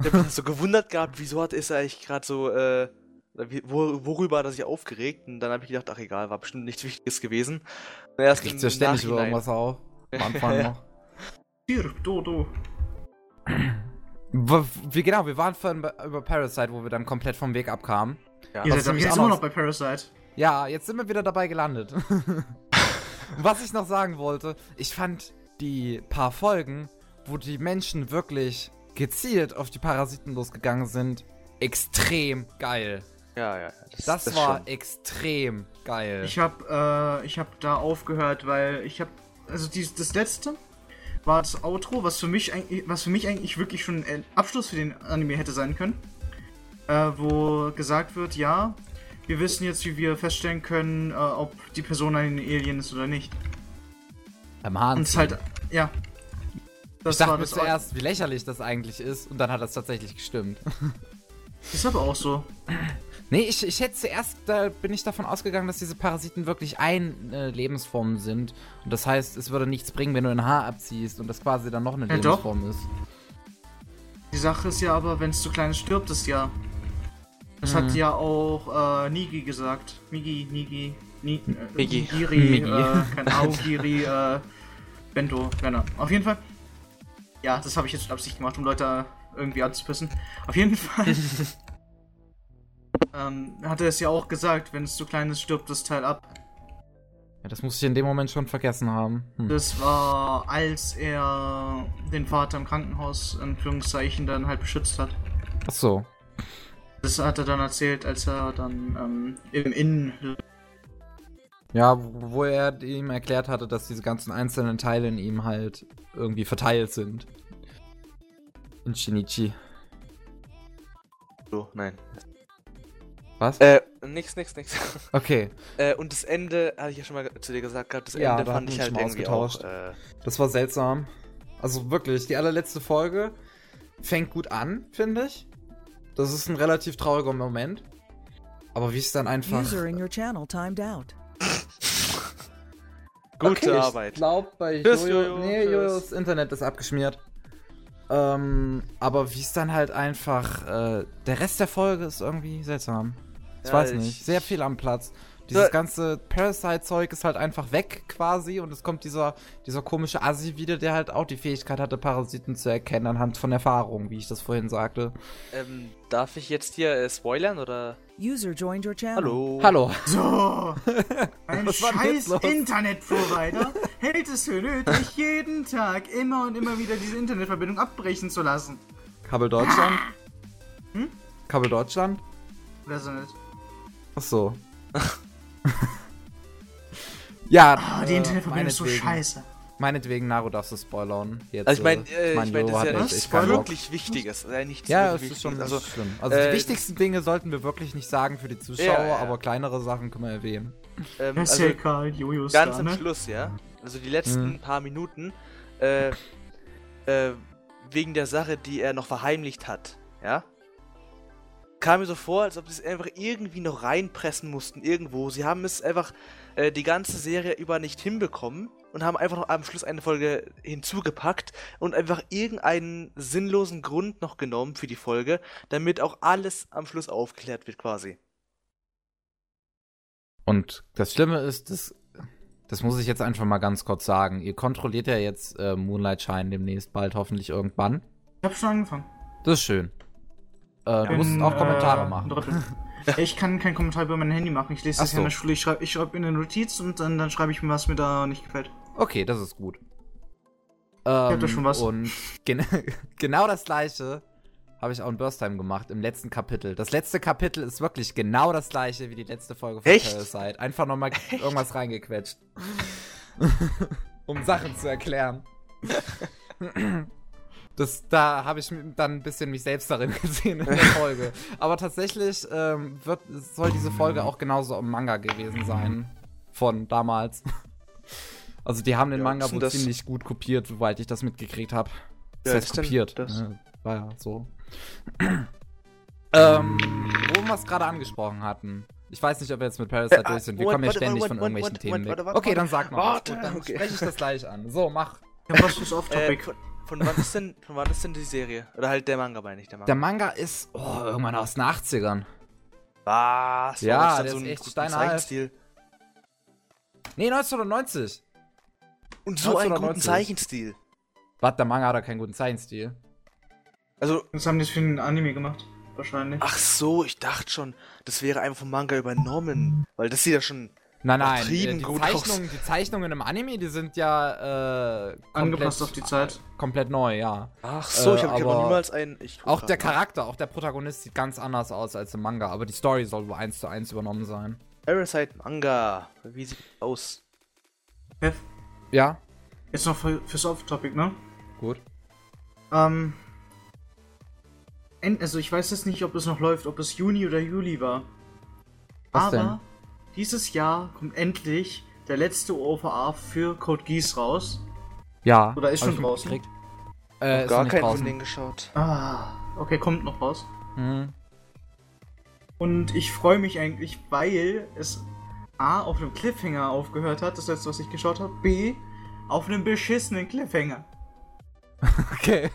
Ich hab mich so gewundert gehabt, wieso hat ist er eigentlich gerade so, äh, worüber hat er sich aufgeregt? Und dann habe ich gedacht, ach egal, war bestimmt nichts Wichtiges gewesen. Und erst im ja ständig über irgendwas auf. Am Anfang noch. Hier, Dodo. W- Wie genau, wir waren vorhin bei- über Parasite, wo wir dann komplett vom Weg abkamen. Ja. Ihr seid jetzt auch immer noch bei Parasite. Ja, jetzt sind wir wieder dabei gelandet. Was ich noch sagen wollte, ich fand die paar Folgen, wo die Menschen wirklich gezielt auf die Parasiten losgegangen sind, extrem geil. Ja, ja, ja. Das, war schon. extrem geil. Ich hab, äh, ich hab da aufgehört, weil ich hab, also dies, das letzte war das Outro, was für mich eigentlich, was für mich eigentlich wirklich schon ein Abschluss für den Anime hätte sein können. Äh, wo gesagt wird, ja, wir wissen jetzt, wie wir feststellen können, äh, ob die Person ein Alien ist oder nicht. Beim Hahn. Und es halt, ja. ich dachte mir das zuerst, wie lächerlich das eigentlich ist, und dann hat das tatsächlich gestimmt. Ist aber auch so. Nee, ich, ich hätte zuerst, da bin ich davon ausgegangen, dass diese Parasiten wirklich ein äh, Lebensform sind. Und das heißt, es würde nichts bringen, wenn du ein Haar abziehst und das quasi dann noch eine Ja, doch. Lebensform ist. Die Sache ist ja aber, wenn es zu klein ist, stirbt es ja. Das Mhm. hat ja auch äh, Nigi gesagt. Migi, Nigi, Ni, äh, Migi. Giri, Migi. Äh, kein Augiri, äh, Bento, keine Auf jeden Fall. Ja, das habe ich jetzt mit Absicht gemacht, um Leute irgendwie anzupissen. Auf jeden Fall. ähm, hat er es ja auch gesagt, wenn es zu klein ist, stirbt das Teil ab. Ja, das muss ich in dem Moment schon vergessen haben. Hm. Das war, als er den Vater im Krankenhaus, in Anführungszeichen, dann halt beschützt hat. Ach so. Das hat er dann erzählt, als er dann ähm, im Innen. Ja, wo er ihm erklärt hatte, dass diese ganzen einzelnen Teile in ihm halt irgendwie verteilt sind. In Shinichi. So, nein. Was? Äh, nix, nix, nix. Okay, äh, und das Ende, hatte ich ja schon mal zu dir gesagt gehabt, das Ja, Ende da fand ich wir halt irgendwie auch, ausgetauscht. äh, das war seltsam. Also wirklich, die allerletzte Folge fängt gut an, finde ich. Das ist ein relativ trauriger Moment. Aber wie es dann einfach. User in your channel timed out. gute okay, Arbeit. Ich glaube, bei Jojo, nee. Jojos Internet ist abgeschmiert. Ähm, aber wie es dann halt einfach, äh, der Rest der Folge ist irgendwie seltsam. Ich Ja, weiß ich- nicht, sehr viel am Platz. Dieses Ja. ganze Parasite-Zeug ist halt einfach weg quasi und es kommt dieser, dieser komische Assi wieder, der halt auch die Fähigkeit hatte, Parasiten zu erkennen anhand von Erfahrung, wie ich das vorhin sagte. Ähm, darf ich jetzt hier äh, spoilern oder? User joined your channel. Hallo. Hallo. So! Ein scheiß? Internetprovider hält es für nötig, jeden Tag immer und immer wieder diese Internetverbindung abbrechen zu lassen. Kabel Deutschland? Hm? Kabel Deutschland? Oder so nicht. Ach so. ja, Ah, die äh, Internetverbindung ist so meinetwegen. scheiße. Meinetwegen, Naru darfst du spoilern. Jetzt, Also ich meine, äh, äh, ich meine, Jo das ist ja Bock. wirklich Wichtiges. Äh, nichts Ja, es ist schon Wichtiges. also, also, schlimm. Also äh, die wichtigsten Dinge sollten wir wirklich nicht sagen für die Zuschauer, Ja, ja. aber kleinere Sachen können wir erwähnen. ähm, Ja, ist also ja egal, Jojo ganz am ne? Schluss, ja. Also die letzten Mhm. paar Minuten, äh, äh, wegen der Sache, die er noch verheimlicht hat, ja. Kam mir so vor, als ob sie es einfach irgendwie noch reinpressen mussten, irgendwo. Sie haben es einfach äh, die ganze Serie über nicht hinbekommen und haben einfach noch am Schluss eine Folge hinzugepackt und einfach irgendeinen sinnlosen Grund noch genommen für die Folge, damit auch alles am Schluss aufgeklärt wird quasi. Und das Schlimme ist, das, das muss ich jetzt einfach mal ganz kurz sagen. Ihr kontrolliert ja jetzt äh, Moonlight Shine demnächst bald, hoffentlich irgendwann. Ich hab schon angefangen. Das ist schön. Äh, du musst auch Kommentare äh, machen. Drittel. ich kann keinen Kommentar über mein Handy machen. Ich lese Ach das ja so. in der Schule. Ich schreibe ich schreib in eine Notiz und dann, dann schreibe ich mir, was mir da nicht gefällt. Okay, das ist gut. hab Ähm, da schon was. Und gen genau das gleiche habe ich auch in Burst Time gemacht, im letzten Kapitel. Das letzte Kapitel ist wirklich genau das gleiche wie die letzte Folge von Echt? Parasite. Einfach nochmal irgendwas reingequetscht. um Sachen zu erklären. Das, da habe ich dann ein bisschen mich selbst darin gesehen in der Folge. Aber tatsächlich ähm, wird, soll diese Folge auch genauso im Manga gewesen sein. Von damals. Also die haben den Ja, Manga wohl das? ziemlich gut kopiert, soweit ich das mitgekriegt habe. Das Ja, heißt ist denn kopiert. das? ne? War ja so. ähm, wo wir es gerade angesprochen hatten. Ich weiß nicht, ob wir jetzt mit Parasite Äh, durch sind. Wir Moment, kommen ja ständig warte, von warte, irgendwelchen Themen weg. okay, dann sag noch. was. Warte, Gut, dann okay. spreche ich das gleich an. So, mach. Ja, was ist Äh, off-topic? Von, wann ist denn, von wann ist denn die Serie? Oder halt der Manga, meine ich, der Manga. Der Manga ist oh, irgendwann aus den 80ern. Was? Ja, Warum ist so ein echt guten steinalt. Zeichenstil? Nee, 1990. Und so einen guten 1990. Zeichenstil. Was, der Manga hat ja keinen guten Zeichenstil. Also, Das haben die für einen Anime gemacht. Wahrscheinlich. ach so, ich dachte schon, das wäre einfach vom Manga übernommen. Weil das sieht ja schon. Nein, nein, äh, die, gut Zeichnungen, die Zeichnungen im Anime, die sind ja äh, komplett, Angepasst auf die Zeit. Komplett neu, ja. Ach so, Äh, ich habe hab noch aber niemals einen. Ich Auch der. Charakter, auch der Protagonist sieht ganz anders aus als im Manga, aber die Story soll wohl eins zu eins übernommen sein. Parasite Manga. Wie sieht aus? Kev, Ja, jetzt noch für, fürs Off-Topic, ne? gut. Ähm. Also ich weiß jetzt nicht, ob es noch läuft, ob es Juni oder Juli war. Was Aber denn? Dieses Jahr kommt endlich der letzte OVA für Code Geass raus. Ja. Oder ist schon ich draußen? mitgekriegt. Äh, ist Gar nicht keinen von draußen. denen geschaut. Ah, okay, kommt noch raus. Mhm. Und ich freue mich eigentlich, weil es A auf einem Cliffhanger aufgehört hat, das letzte, was ich geschaut habe. B auf einem beschissenen Cliffhanger. Okay.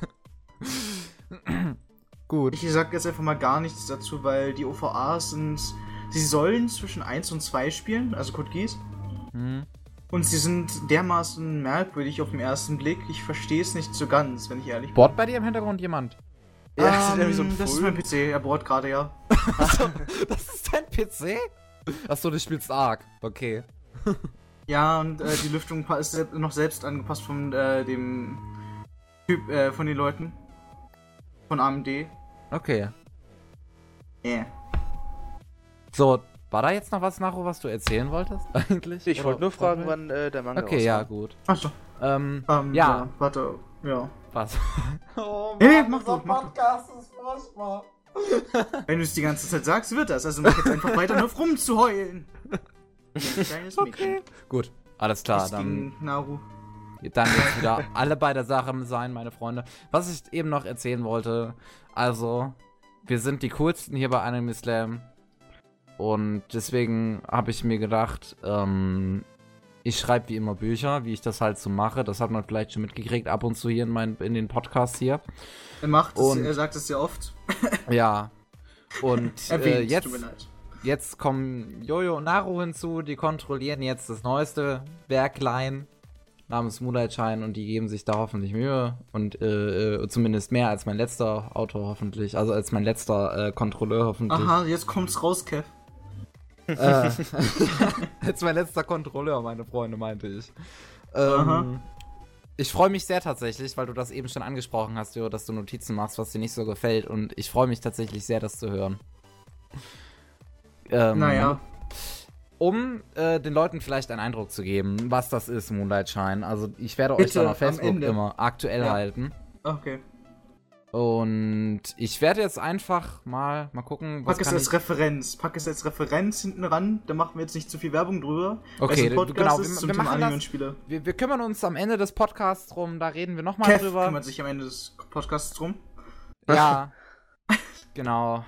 gut. Ich sag jetzt einfach mal gar nichts dazu, weil die OVAs sind. Sie sollen zwischen 1 und 2 spielen, also Code Geass. Mhm. Und sie sind dermaßen merkwürdig auf den ersten Blick. Ich verstehe es nicht so ganz, wenn ich ehrlich bin. Bohrt bei dir im Hintergrund jemand? Ja, das ist irgendwie so ein Ähm, das ist mein PC, er bohrt gerade, ja. Das ist dein PC? Achso, du spielst Ark. Okay. Ja, und äh, die Lüftung ist noch selbst angepasst von äh, dem Typ, äh, von den Leuten. Von AMD. Okay. Yeah. So, war da jetzt noch was, Nacho, was du erzählen wolltest? Eigentlich? Ich wollte nur fragen, wann äh, der Manga Okay, ja, gut. Achso. Ähm, Ähm, ja. ja. Warte, ja. was? oh Nee, nee, mach du, mach. Podcast ist furchtbar. Wenn du es die ganze Zeit sagst, wird das. Also mach jetzt einfach weiter, nur auf rumzuheulen. Ein kleines Mädchen. Gut, alles klar, Das dann, ging Naru. dann jetzt wieder alle bei der Sache sein, meine Freunde. Was ich eben noch erzählen wollte, also, wir sind die coolsten hier bei Anime Slam. Und deswegen habe ich mir gedacht, ähm, ich schreibe wie immer Bücher, wie ich das halt so mache. Das hat man vielleicht schon mitgekriegt, ab und zu hier in, mein, in den Podcasts hier. Er macht es, Und- er sagt es sehr oft. Ja. Und äh, jetzt, jetzt kommen Jojo und Naru hinzu, die kontrollieren jetzt das neueste Werklein namens Moonlight Shine und die geben sich da hoffentlich Mühe und äh, äh, zumindest mehr als mein letzter Autor hoffentlich, also als mein letzter äh, Kontrolleur hoffentlich. Aha, jetzt kommt's raus, Kev. Äh, als mein letzter Kontrolleur, meine Freunde, meinte ich. Ähm, ich freue mich sehr tatsächlich, weil du das eben schon angesprochen hast, Jo, dass du Notizen machst, was dir nicht so gefällt und ich freue mich tatsächlich sehr, das zu hören. Ähm, Naja. Um äh, den Leuten vielleicht einen Eindruck zu geben, was das ist, Moonlight Shine. Also ich werde euch Bitte, dann auf Facebook immer aktuell Ja. halten. Okay. Und ich werde jetzt einfach mal, mal gucken, was Pack es als ich... Referenz. Pack es als Referenz hinten ran. Da machen wir jetzt nicht zu viel Werbung drüber. Okay, Podcast genau, wir- wir machen das-. Wir, wir kümmern uns am Ende des Podcasts drum, da reden wir nochmal Kev drüber. kümmert sich am Ende des Podcasts drum. Ja, genau.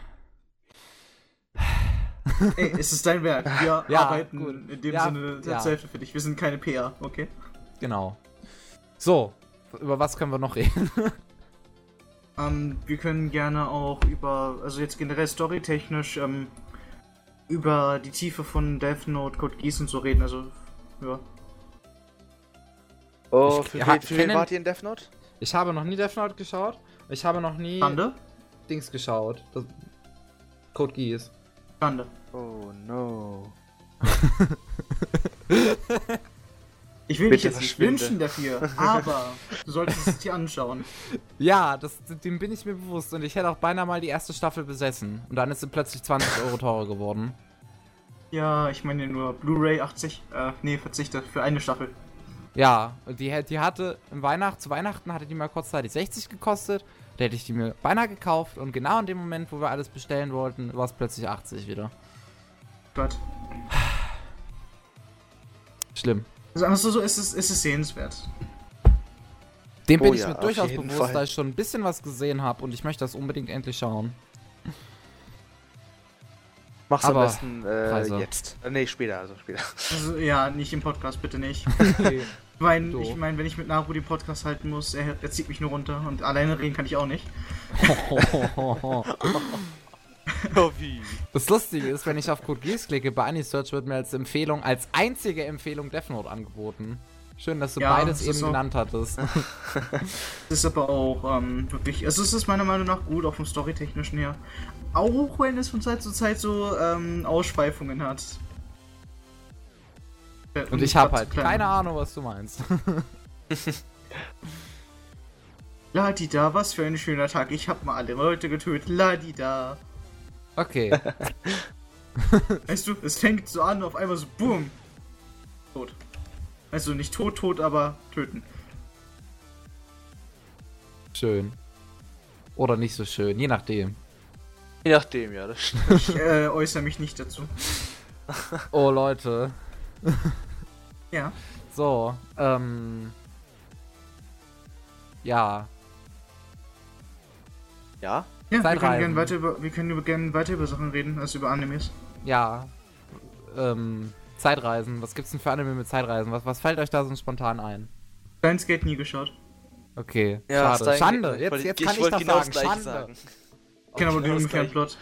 Ey, es ist dein Werk. Wir Ja, arbeiten gut. in dem Ja, Sinne ja. zur Hälfte für dich. Wir sind keine PR, okay? Genau. So, über was können wir noch reden? Ähm, wir können gerne auch über, also jetzt generell storytechnisch, ähm, über die Tiefe von Death Note, Code Geass und so reden. Also, ja. Oh, Ich- für, wen, für wen wart ihr in Death Note? Ich habe noch nie Death Note geschaut. Ich habe noch nie Schande? Dings geschaut. Das Code Geass. Schande. Oh no. Ich will Bitte dich jetzt nicht wünschen dafür, aber du solltest es dir anschauen. Ja, das, dem bin ich mir bewusst. Und ich hätte auch beinahe mal die erste Staffel besessen. Und dann ist sie plötzlich 20 Euro teurer geworden. Ja, ich meine nur Blu-ray 80, äh, nee, verzichte für eine Staffel. Ja, und die, die hatte im Weihnacht, zu Weihnachten hatte die mal kurzzeitig 60 gekostet. Da hätte ich die mir beinahe gekauft und genau in dem Moment, wo wir alles bestellen wollten, war es plötzlich 80 wieder. Gott. Schlimm. Also, also so ist es, ist es sehenswert. Dem bin Oh ich ja, mir durchaus bewusst, Fall. da ich schon ein bisschen was gesehen habe und ich möchte das unbedingt endlich schauen. Mach's am Aber besten äh, jetzt. Äh, nee, später, also später. Also ja, nicht im Podcast, bitte nicht. Okay. Ich meine, So. ich mein, wenn ich mit Naru den Podcast halten muss, er, er zieht mich nur runter und alleine reden kann ich auch nicht. Oh, wie? Das Lustige ist, wenn ich auf Code Geass klicke, bei Anisearch wird mir als Empfehlung, als einzige Empfehlung Death Note angeboten. Schön, dass du Ja, beides eben so. genannt hattest. Das ist aber auch ähm, wirklich, also es ist meiner Meinung nach gut, auch vom Storytechnischen her. Auch wenn es von Zeit zu Zeit so ähm, Ausschweifungen hat. Äh, Und ich habe halt keine Ahnung, was du meinst. Ladida, was für ein schöner Tag. Ich hab mal alle Leute getötet. Ladida. Okay. Weißt du, es fängt so an, auf einmal so boom. Tot. Also nicht tot, tot, aber töten. Schön. Oder nicht so schön, je nachdem. Je nachdem, ja, das stimmt. Ich äh, äußere mich nicht dazu. Oh, Leute. Ja. So, ähm. Ja. Ja? Ja, wir können, gerne weiter über, wir können über, gerne weiter über Sachen reden, als über Animes. Ja. Ähm. Zeitreisen. Was gibt's denn für Anime mit Zeitreisen? Was, was fällt euch da so spontan ein? Steins Gate nie geschaut. Okay. Ja, Schade. Stein- Schande. ich Jetzt, jetzt ich kann ich, wollte das genau sagen. Schande. sagen. Ich kenne aber Genau ungefähren Gleiche. Plot.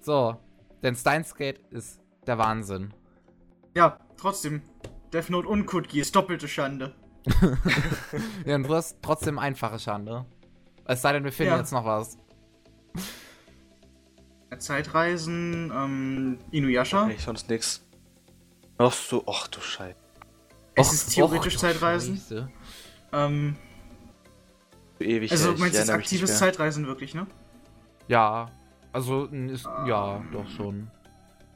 So. Denn Steins Gate ist der Wahnsinn. Ja, trotzdem. Death Note und Code Geass, doppelte Schande. Ja, und du hast trotzdem einfache Schande. Es sei denn, wir finden Ja. jetzt noch was. Zeitreisen, ähm, Inuyasha. Nee, sonst nix. Ach so, ach du Scheiße. Es Och, ist theoretisch och, Zeitreisen. Scheiße. Ähm, Ewig also du meinst ich jetzt aktives. Zeitreisen wirklich, ne? Ja. Also, ist, ja, Ähm, doch schon.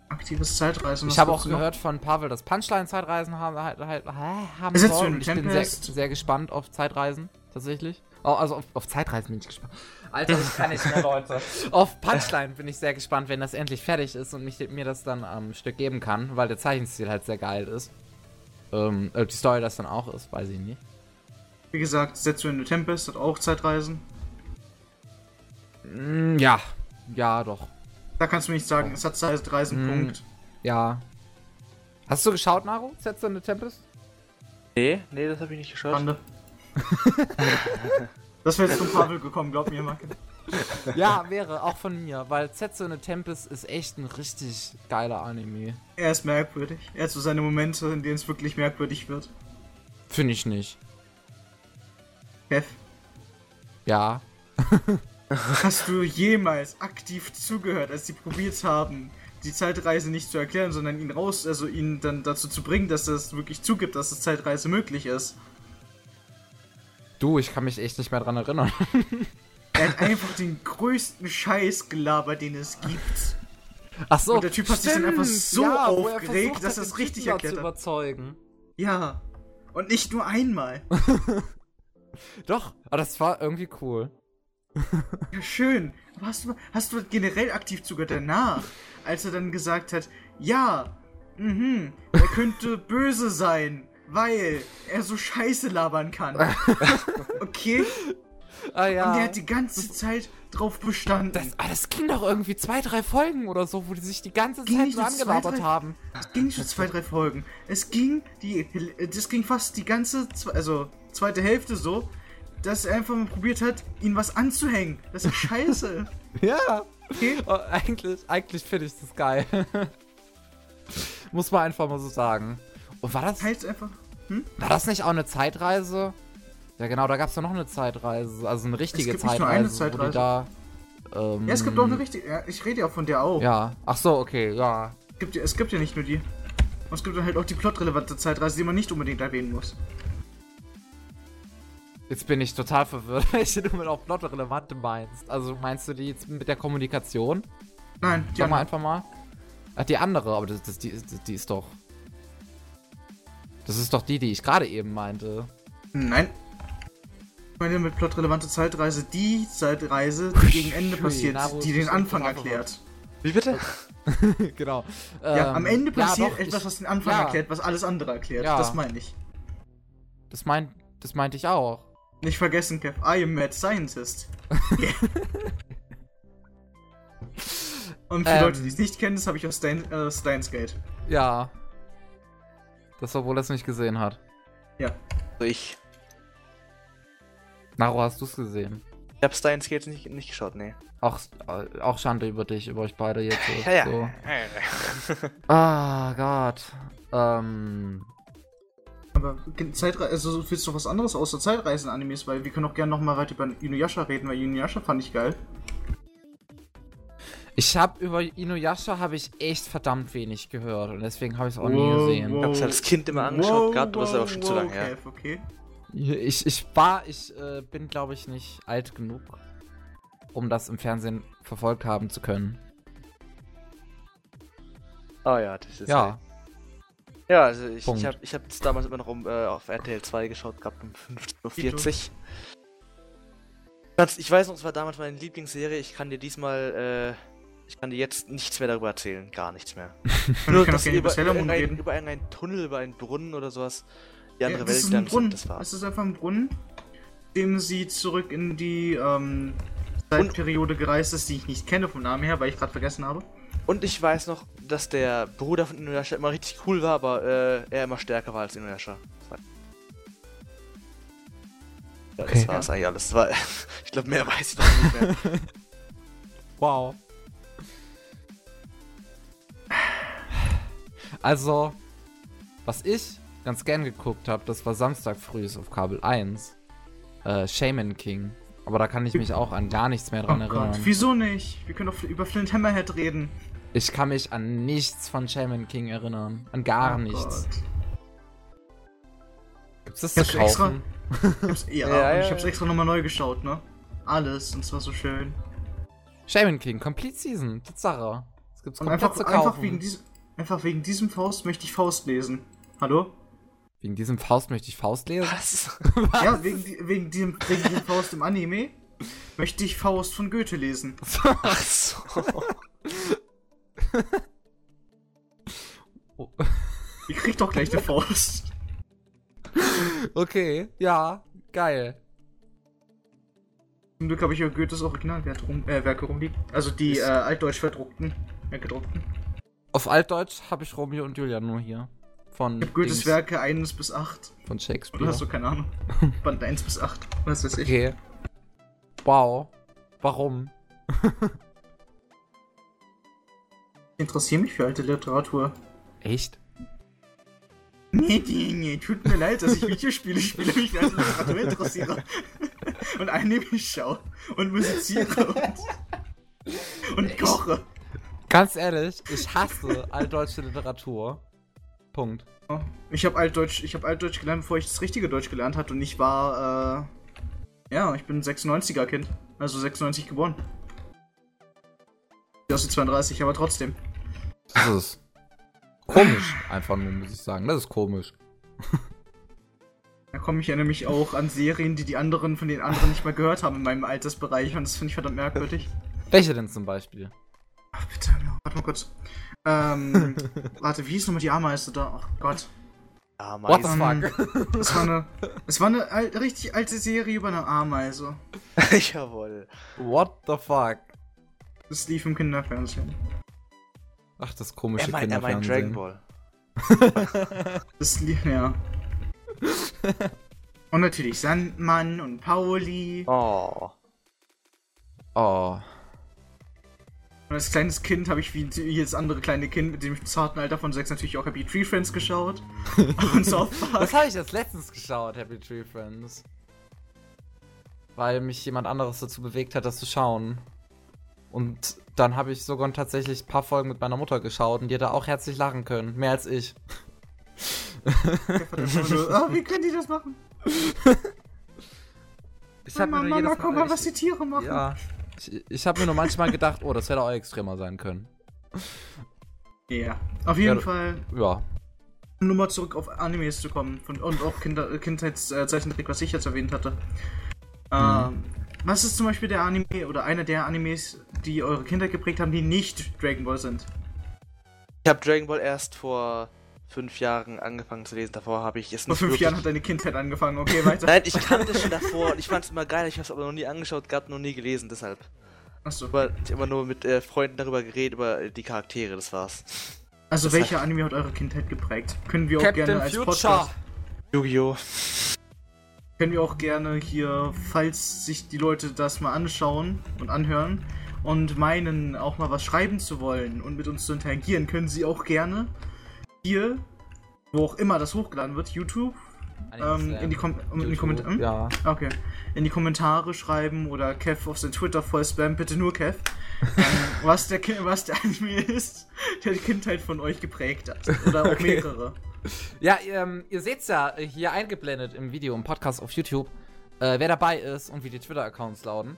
Aktives Zeitreisen. Ich habe auch noch? gehört von Pavel, dass Punchline-Zeitreisen haben, halt, halt, haben Ist soll. Ich bin sehr, sehr gespannt auf Zeitreisen, tatsächlich. Oh, also auf, auf Zeitreisen bin ich gespannt. Alter, ich kann nicht mehr, Leute. auf Punchline bin ich sehr gespannt, wenn das endlich fertig ist und mich, mir das dann am Stück geben kann, weil der Zeichenstil halt sehr geil ist. Ähm, ob die Story das dann auch ist, weiß ich nicht. Wie gesagt, Setsu in the Tempest hat auch Zeitreisen. Mm, ja, ja, doch. Da kannst du mir nicht sagen, es hat Zeitreisen, Mm. Punkt. Ja. Hast du geschaut, Naru? Sets in the Tempest? Nee, nee, das habe ich nicht geschaut. Schande. das wäre jetzt von Pavel gekommen, glaub mir, Marke. Ja, wäre, auch von mir, weil Setsu in the Tempest ist echt ein richtig geiler Anime. Er ist merkwürdig. Er hat so seine Momente, in denen es wirklich merkwürdig wird. Finde ich nicht. Kev, Ja. hast du jemals aktiv zugehört, als sie probiert haben, die Zeitreise nicht zu erklären, sondern ihn raus, also ihn dann dazu zu bringen, dass er es wirklich zugibt, dass es Zeitreise möglich ist? Du, ich kann mich echt nicht mehr dran erinnern. Er hat einfach den größten Scheiß gelabert, den es gibt. Ach so. Und der Typ hat sich dann einfach so er aufgeregt, dass er es richtig da erklärt zu hat. überzeugen. Ja. Und nicht nur einmal. Doch, aber das war irgendwie cool. Ja, schön. Aber hast du, hast du generell aktiv zugehört danach, als er dann gesagt hat, ja, mhm, er könnte böse sein, weil er so Scheiße labern kann. Okay? Ah ja. Und der hat die ganze Zeit drauf bestanden. das, ah, das ging doch irgendwie zwei, drei Folgen oder so, wo die sich die ganze Ging Zeit nur nur zwei, angelabert drei- haben. Es ging nicht nur zwei, drei Folgen. Es ging die, das ging fast die ganze, also zweite Hälfte so, dass er einfach mal probiert hat, ihn was anzuhängen. Das ist scheiße. Ja. Okay? Oh, eigentlich eigentlich finde ich das geil. Muss man einfach mal so sagen. Und war das, Halt einfach. war das nicht auch eine Zeitreise? Ja genau, da gab es doch noch eine Zeitreise, also eine richtige gibt nicht nur eine Zeitreise, Zeitreise. da... Ähm, Ja, es gibt auch eine richtige. Ja, ich rede ja auch von der auch. Ja, ach so, okay, ja. Es, gibt ja, es gibt ja nicht nur die. Und es gibt dann halt auch die plotrelevante Zeitreise, die man nicht unbedingt erwähnen muss. Jetzt bin ich total verwirrt, welche du mit auch plot-relevante meinst. Also meinst du die jetzt mit der Kommunikation? Nein, die Sag mal einfach mal. Ach, die andere, aber das, das, die, die ist doch. Das ist doch die, die ich gerade eben meinte. Nein. Ich meine mit plotrelevante Zeitreise die Zeitreise, die gegen Ende passiert, die den Anfang erklärt. Wie bitte? genau. Ja, Ähm, am Ende ja, passiert doch, etwas, was den Anfang ja, erklärt, was alles andere erklärt. Ja. Das meine ich. Das, mein, das meinte ich auch. Nicht vergessen, Kev, I am Mad Scientist. Und für Ähm. Leute, die es nicht kennen, das habe ich aus Stein, äh, Steins Gate. Ja. Das, obwohl er es nicht gesehen hat. Ja. Also ich. Naro, hast du es gesehen? Ich hab Steins Gate nicht, nicht geschaut, nee. Auch, äh, auch Schande über dich, über euch beide jetzt. So. Ja, ja. So. Ah, Gott. Ähm. Aber Zeitreise, also willst du was anderes außer Zeitreisen-Animes, weil wir können auch gerne nochmal weiter über Inuyasha reden, weil Inuyasha fand ich geil. Ich habe über Inuyasha habe ich echt verdammt wenig gehört und deswegen habe ich es auch nie Wow, gesehen. Ich hab's als Kind immer angeschaut Wow, gehabt, aber das ist aber wow, schon zu wow, lange her. Okay. Ich, ich war, ich äh, bin glaube ich nicht alt genug, um das im Fernsehen verfolgt haben zu können. Ah ja, das ist. Ja, Ja, also ich, Punkt. ich habe ich hab damals immer noch um, äh, auf RTL 2 geschaut gehabt um 15.40 Uhr. Ich weiß noch, es war damals meine Lieblingsserie. Ich kann dir diesmal, äh, ich kann dir jetzt nichts mehr darüber erzählen. Gar nichts mehr. Ich Nur, kann auch dass gerne über über, irgendein, reden. über irgendeinen Tunnel, über einen Brunnen oder sowas. Die andere Ja, das Welt ist ein dann Brunnen. das war. Es ist einfach ein Brunnen, dem sie zurück in die ähm, Zeitperiode gereist ist, die ich nicht kenne vom Namen her, weil ich gerade vergessen habe. Und ich weiß noch, dass der Bruder von Inuyasha immer richtig cool war, aber äh, er immer stärker war als Inuyasha. Das war- Ja, Okay. das war's eigentlich alles. War, ich glaube, mehr weiß ich noch nicht mehr. wow. Also, was ich ganz gern geguckt habe, das war Samstag früh auf Kabel 1. Äh, Shaman King. Aber da kann ich mich auch an gar nichts mehr Oh dran Gott, erinnern. wieso nicht? Wir können doch über Flint Hammerhead reden. Ich kann mich an nichts von Shaman King erinnern. An gar Oh nichts. Gott. Gibt's das zu Hast extra- kaufen? Ich hab's, ja, Ja, ja, ich hab's extra nochmal neu geschaut, ne? Alles, und es war so schön. Shaman King, Complete Season, Tatsache. Das gibt's komplett einfach, zu kaufen. einfach, wegen diesem, einfach wegen diesem Faust möchte ich Faust lesen. Hallo? Wegen diesem Faust möchte ich Faust lesen. Was? Ja, wegen, wegen, diesem, wegen diesem Faust im Anime möchte ich Faust von Goethe lesen. Ach so. Oh. Ich krieg doch gleich eine Faust. okay, ja, geil. Zum Glück habe ich ja Goethes Originalwerke rum, äh, Werke rumliegen. Also die äh, altdeutsch verdruckten. Äh, gedruckten. Auf Altdeutsch habe ich Romeo und Julia nur hier. Von, Ich hab Goethes Dings- Werke 1 bis 8. von Oder Shakespeare. hast du keine Ahnung? Band 1 bis 8. Was weiß ich. Okay. Wow. Warum? Ich interessiere mich für alte Literatur. Echt? Nee, nee, nee, tut mir leid, dass ich Videospiele spiele, mich für alte Literatur interessiere. und Anime schaue. Und musiziere. Und, und koche. Ganz ehrlich, ich hasse altdeutsche Literatur. Punkt. Ich habe Altdeutsch, ich habe Altdeutsch gelernt, bevor ich das richtige Deutsch gelernt hatte und ich war, äh, ja, ich bin 96er Kind, also 96 geboren. Ich die 32, aber trotzdem. Das ist komisch, einfach nur, muss ich sagen. Das ist komisch. Da komme ich ja nämlich auch an Serien, die die anderen von den anderen nicht mal gehört haben in meinem Altersbereich und das finde ich verdammt merkwürdig. Welche denn zum Beispiel? Ach, bitte, warte mal kurz. Ähm, warte, wie hieß nochmal die Ameise da? Ach Gott. Ja, What the Mais. fuck? Es war eine, es war eine al richtig alte Serie über eine Ameise. Jawohl. What the fuck? Das lief im Kinderfernsehen. Ach, das komische Er meint, er meint Dragon Kinderfernsehen. Ball. Das lief, ja. Und natürlich Sandmann und Pauli. Oh. Oh. Und als kleines Kind habe ich wie jedes andere kleine Kind mit dem zarten Alter von sechs natürlich auch Happy Tree Friends geschaut. und South Park. Das habe ich jetzt letztens geschaut, Happy Tree Friends. Weil mich jemand anderes dazu bewegt hat, das zu schauen. Und dann habe ich sogar tatsächlich ein paar Folgen mit meiner Mutter geschaut und die hat da auch herzlich lachen können. Mehr als ich. Ah, wie können die das machen? Ich Mama, Mama, guck mal, was die Tiere machen. Ja. Ich, ich habe mir nur manchmal gedacht, oh, das hätte auch extremer sein können. Ja. Auf jeden Ja, Fall Ja. Um nur mal zurück auf Animes zu kommen von, und auch Kinder, Kindheitszeichentrick, was ich jetzt erwähnt hatte. Ähm, was ist zum Beispiel der Anime oder einer der Animes, die eure Kindheit geprägt haben, die nicht Dragon Ball sind? Ich habe Dragon Ball erst vor fünf Jahren angefangen zu lesen. Davor habe ich es Vor nicht fünf wirklich- Jahren hat deine Kindheit angefangen, okay, weiter. Nein, ich kannte es schon davor und ich fand es immer geil. Ich habe es aber noch nie angeschaut, gehabt, noch nie gelesen, deshalb. Achso. Aber ich immer nur mit äh, Freunden darüber geredet, über die Charaktere, das war's. Also das welcher Anime hat eure Kindheit geprägt? Können wir auch Captain gerne als Future. Podcast, Yu-Gi-Oh! können wir auch gerne hier, falls sich die Leute das mal anschauen und anhören und meinen, auch mal was schreiben zu wollen und mit uns zu interagieren, können sie auch gerne hier, wo auch immer das hochgeladen wird, YouTube, ähm, in die, Kom in die Kommentare. Hm? Ja. Okay. In die Kommentare schreiben oder Kev auf sein Twitter voll spam, bitte nur Kev. ähm, was, der was der Anime ist, der die Kindheit von euch geprägt hat. Oder auch Okay. mehrere. Ja, ähm, ihr seht's ja äh, hier eingeblendet im Video, im Podcast auf YouTube, äh, wer dabei ist und wie die Twitter-Accounts lauten.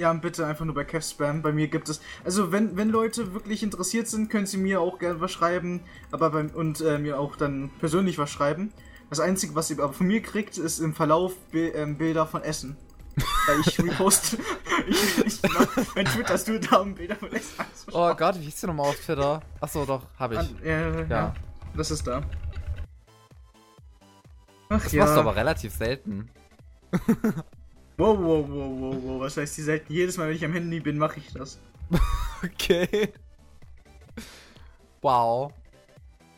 Ja, bitte einfach nur bei Kev spam. Bei mir gibt es. Also, wenn, wenn Leute wirklich interessiert sind, können sie mir auch gerne was schreiben. Aber beim, und äh, mir auch dann persönlich was schreiben. Das Einzige, was ihr aber von mir kriegt, ist im Verlauf Bi ähm, Bilder von Essen. Weil ich reposte. ich, ich mein Twitter ist nur da, um Bilder von Essen anzuschauen. Oh Gott, wie hieß der nochmal auf Twitter? Achso, doch, hab ich. An, äh, ja. Ja. Das ist da. Ach Das ja. machst du aber relativ selten. Wow, wow, wow, wow, wow. Was heißt die selten? Jedes Mal, wenn ich am Handy bin, mache ich das. Okay. Wow.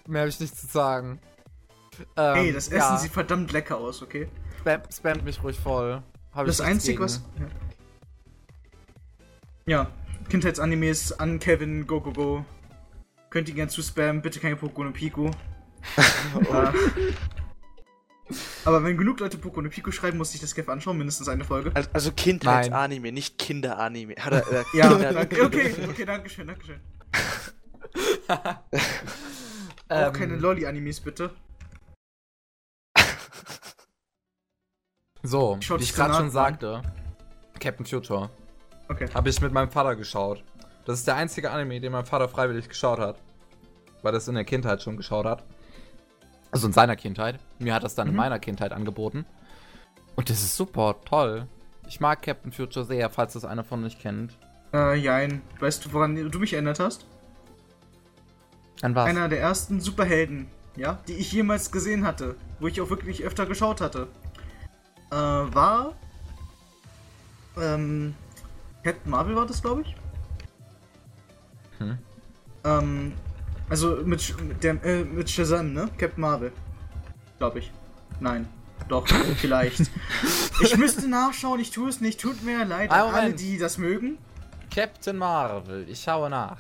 Mehr habe ich nicht zu sagen. Ähm, Ey, das Essen ja, sieht verdammt lecker aus, okay? spam, spamt mich ruhig voll. Hab Das Einzige, gegen. was. Ja. ja. Kindheitsanimes an Kevin, go, go, go. Könnt ihr gern zu spammen, bitte keine no Pico. Äh, Aber wenn genug Leute Poco no Pico schreiben, muss ich das Kev anschauen, mindestens eine Folge. Also, also Kindheitsanime, nicht Kinderanime. Er, äh, Ja, Kinder- danke, okay, okay, danke schön, danke schön. Auch Ähm, keine Lolli-Animes, bitte. So, Schaut wie ich gerade schon sagte, Captain Future. Okay. Habe ich mit meinem Vater geschaut. Das ist der einzige Anime, den mein Vater freiwillig geschaut hat. Weil das in der Kindheit schon geschaut hat. Also in seiner Kindheit. Mir hat das dann in Mhm. meiner Kindheit angeboten. Und das ist super, toll. Ich mag Captain Future sehr, falls das einer von euch kennt. Äh, jein. Weißt du, woran du mich erinnert hast? An was? Einer der ersten Superhelden, ja, die ich jemals gesehen hatte, wo ich auch wirklich öfter geschaut hatte, äh, war ähm, Captain Marvel war das, glaube ich. Hm. Ähm, also mit, der, äh, mit Shazam, ne? Captain Marvel. Glaube ich. Nein. Doch, vielleicht. Ich müsste nachschauen, ich tue es nicht. Tut mir leid an alle, die das mögen. Captain Marvel, ich schaue nach.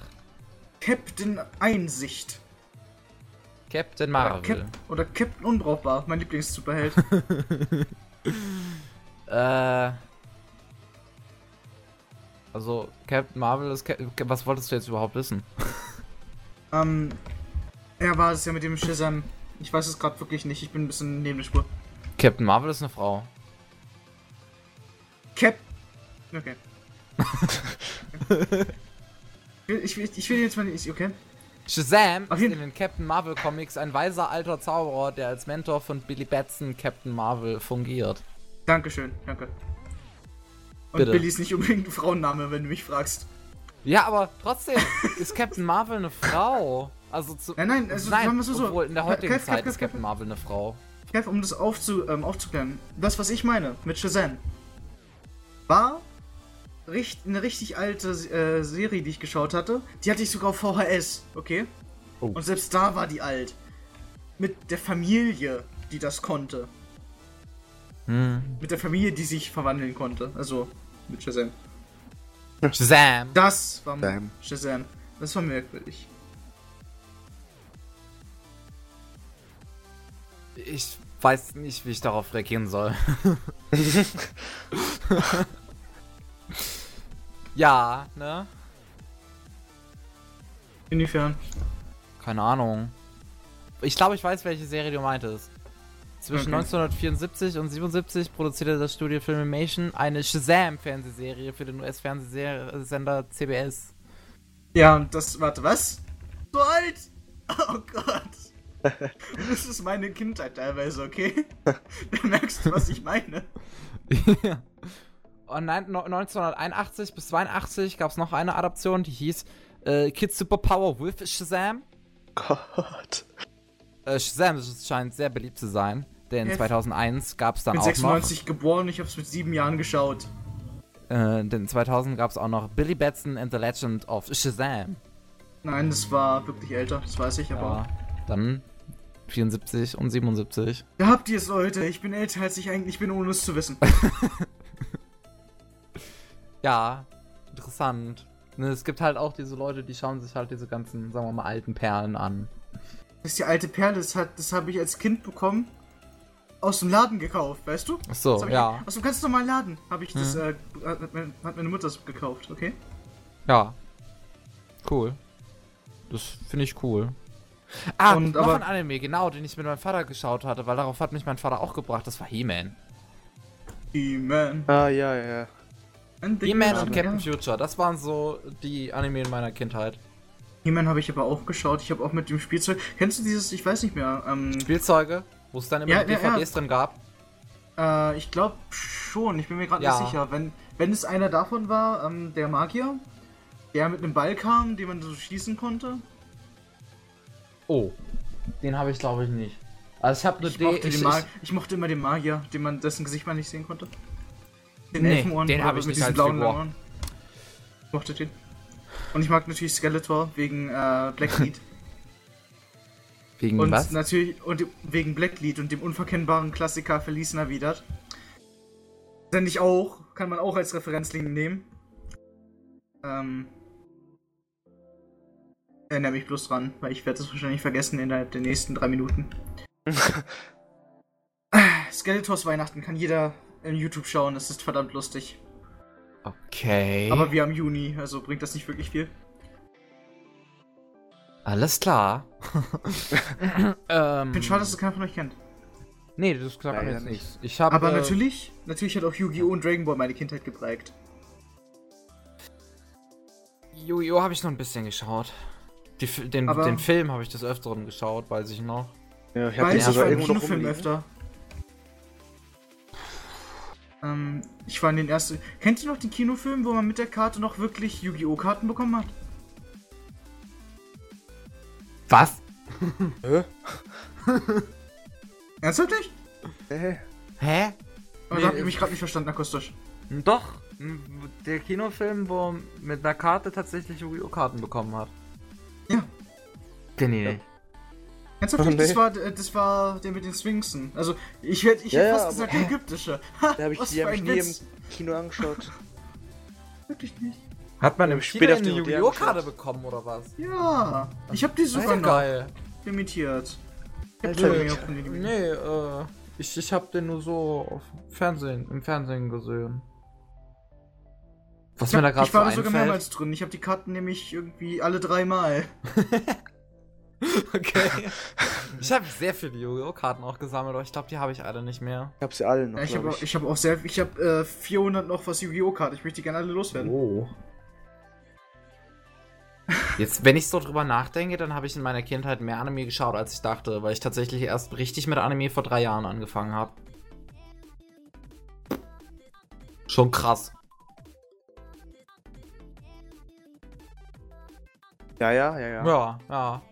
Captain Einsicht. Captain Oder, Marvel. Cap oder Captain Unbrauchbar, mein Lieblings-Superheld. Äh. Also, Captain Marvel ist. Cap was wolltest du jetzt überhaupt wissen? Ähm, er war es ja mit dem Shazam. Ich weiß es gerade wirklich nicht, ich bin ein bisschen neben der Spur. Captain Marvel ist eine Frau. Cap. Okay. ich, will, ich, will, ich will jetzt mal nicht. Okay. Shazam ist in den Captain Marvel Comics ein weiser alter Zauberer, der als Mentor von Billy Batson Captain Marvel fungiert. Dankeschön, danke. Und Bitte. Billy ist nicht unbedingt ein Frauenname, wenn du mich fragst. Ja, aber trotzdem ist Captain Marvel eine Frau. Also zu. Nein, nein, also nein, sagen wir es so. obwohl in der heutigen Kev, Zeit Kev, ist Kev, Captain Marvel eine Frau. Kev, um das aufzu, ähm, aufzuklären. Das, was ich meine mit Shazam, war richt, eine richtig alte äh, Serie, die ich geschaut hatte. Die hatte ich sogar auf VHS, okay? Oh. Und selbst da war die alt. Mit der Familie, die das konnte. Hm. Mit der Familie, die sich verwandeln konnte. Also, mit Shazam. Shazam. Das war Shazam. Shazam. Das war merkwürdig. Ich weiß nicht, wie ich darauf reagieren soll. ja, ne? Inwiefern? Keine Ahnung. Ich glaube, ich weiß, welche Serie du meintest. Zwischen Okay. 1974 und 77 produzierte das Studio Filmation eine Shazam-Fernsehserie für den US-Fernsehsender CBS. Ja, und das, warte, was? So alt? Oh Gott. Das ist meine Kindheit teilweise, okay? Da merkst du, was ich meine. ja. Und nein, no- 1981 bis 82 gab es noch eine Adaption, die hieß äh, Kids Superpower with Shazam. Gott. Äh, Shazam das scheint sehr beliebt zu sein, denn Ja. 2001 gab es Ich dann bin auch 96 geboren, ich hab's mit sieben Jahren geschaut. noch, äh, denn 2000 gab es auch noch Billy Batson and the Legend of Shazam. Nein, das war wirklich älter, das weiß ich, Ja, aber. dann 74 und 77. Da habt ihr es, Leute. Ich bin älter, als ich eigentlich bin, ohne es zu wissen. Ja, interessant. Ne, es gibt halt auch diese Leute, die schauen sich halt diese ganzen, sagen wir mal, alten Perlen an. Das ist die alte Perle, das, hat- das habe ich als Kind bekommen. Aus dem Laden gekauft, weißt du? Ach Das so, hab ich, ja. Aus dem ganz normalen Laden habe ich das, Mhm. äh, hat, meine, hat meine Mutter das gekauft, okay? Ja. Cool. Das finde ich cool. Ah, Und noch aber- ein Anime, genau, den ich mit meinem Vater geschaut hatte, weil darauf hat mich mein Vater auch gebracht. Das war He-Man. He-Man. Ah, ja, ja. He-Man und Captain ja. Future, das waren so die Anime in meiner Kindheit. He-Man habe ich aber auch geschaut. Ich habe auch mit dem Spielzeug. Kennst du dieses, ich weiß nicht mehr, ähm, Spielzeuge, wo es dann immer Ja, die ja. DVDs drin gab. äh, ich glaube schon, ich bin mir gerade Ja. nicht sicher. Wenn, wenn es einer davon war, ähm, der Magier, der mit einem Ball kam, den man so schießen konnte. Oh, den habe ich glaube ich nicht. Also ich habe eine Ich D. mochte, Ich, den ich, ich mochte immer den Magier, den man, dessen Gesicht man nicht sehen konnte. Den Nee, Elfenohren. den oder hab ich mit nicht diesen blauen. Ohren. Ich mochte den. Und ich mag natürlich Skeletor wegen äh, Blacklead. wegen und was? natürlich und wegen Blacklead und dem unverkennbaren Klassiker Verließen erwidert. Denn ich auch, kann man auch als Referenzlinie nehmen. Ähm. Erinnere mich bloß dran, weil ich werde es wahrscheinlich vergessen innerhalb der nächsten drei Minuten. Skeletors Weihnachten kann jeder in YouTube schauen, es ist verdammt lustig. Okay. Aber wir haben Juni, also bringt das nicht wirklich viel. Alles klar. ähm, Ich finde schade, dass das keiner von euch kennt. Nee, das sagt mir jetzt nicht. nichts. Ich habe. Aber äh, natürlich, natürlich hat auch Yu-Gi-Oh! und Dragon Ball meine Kindheit geprägt. Yu-Gi-Oh! habe ich noch ein bisschen geschaut. Die, den, Aber- den Film habe ich des Öfteren geschaut, weiß ich noch. Ja, ich hab Weiß den sogar irgendwo noch Kinofilm rumliegen. öfter. Ähm, ich war in den ersten. Kennt ihr noch den Kinofilm, wo man mit der Karte noch wirklich Yu-Gi-Oh! Karten bekommen hat? Was? Hä? Ernsthaft nicht? Hä? Hä? Oder Nee, habt ihr mich gerade nicht verstanden akustisch? Doch. Der Kinofilm, wo mit einer Karte tatsächlich Yu-Gi-Oh! Karten bekommen hat. Ja. Kenn ich nicht. Ernsthaft Oh, nicht? Das nee. war, das war der mit den Sphinxen. Also, ich hätte ich Ja, ja, fast aber- gesagt, der ägyptische. Ha, Da hab ich, was die für hab ich nie im. Kino angeschaut. Wirklich nicht. Hat man Ja, im später Spiel auf eine Yu-Gi-Oh! Karte bekommen oder was? Ja, ich hab die sogar ja noch geil. limitiert. Ich hab ich- den- Nee, äh, ich, ich hab den nur so auf Fernsehen, im Fernsehen gesehen. Was Ich, mir da hab, gerade ich so war da sogar mehrmals drin. Ich habe die Karten nämlich irgendwie alle dreimal. Okay. ich habe sehr viele Yu-Gi-Oh! Karten auch gesammelt, aber ich glaube, die habe ich alle nicht mehr. Ich hab sie alle noch, Ja, ich habe ich hab auch sehr. Ich habe äh, 400 noch was Yu-Gi-Oh! Karten. Ich möchte die gerne alle loswerden. Oh. Jetzt, wenn ich so drüber nachdenke, dann habe ich in meiner Kindheit mehr Anime geschaut, als ich dachte, weil ich tatsächlich erst richtig mit Anime vor drei Jahren angefangen habe. Schon krass. Ja, ja, ja, ja. Ja, ja.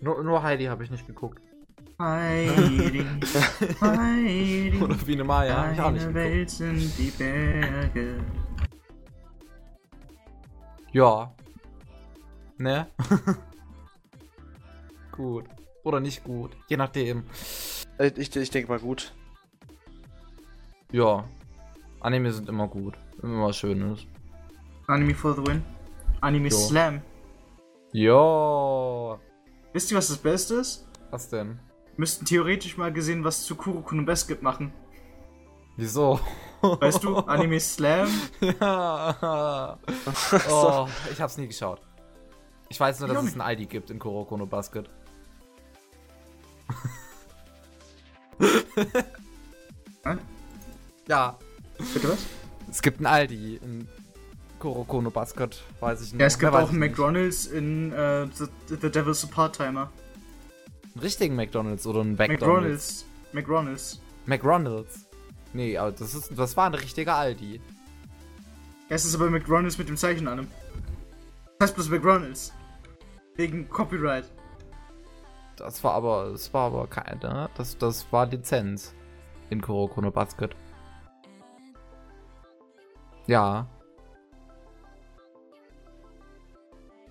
Nur, nur Heidi habe ich nicht geguckt. Heidi, Heidi, Oder Biene Maya habe ich auch nicht geguckt. Welt sind die Berge. Ja. Ne? gut. Oder nicht gut. Je nachdem. Ich, ich denke mal gut. Ja. Anime sind immer gut. Immer was Schönes. Anime for the win. Anime Jo. Slam. Ja. Wisst ihr, was das Beste ist? Was denn? Müssten theoretisch mal gesehen was zu Kuroko no Basket machen. Wieso? Weißt du, Anime Slam. ja. Oh, ich hab's nie geschaut. Ich weiß nur, Ich dass es ein ID gibt in Kuroko no Basket. Hä? Ja. Bitte was? Es gibt ein Aldi in Kuroko no Basket, weiß ich nicht. Ja, es gibt auch einen. McDonalds in äh, The, The Devil's a Part-Timer. richtigen McDonalds oder einen McDonalds? McDonalds. McDonalds. McDonalds. Nee, aber das, ist, das war ein richtiger Aldi. Es ist aber McDonalds mit dem Zeichen an. Das heißt bloß McDonalds. Wegen Copyright. Das war aber, das war aber keine, das, das war Lizenz in Kurokono Basket. Ja.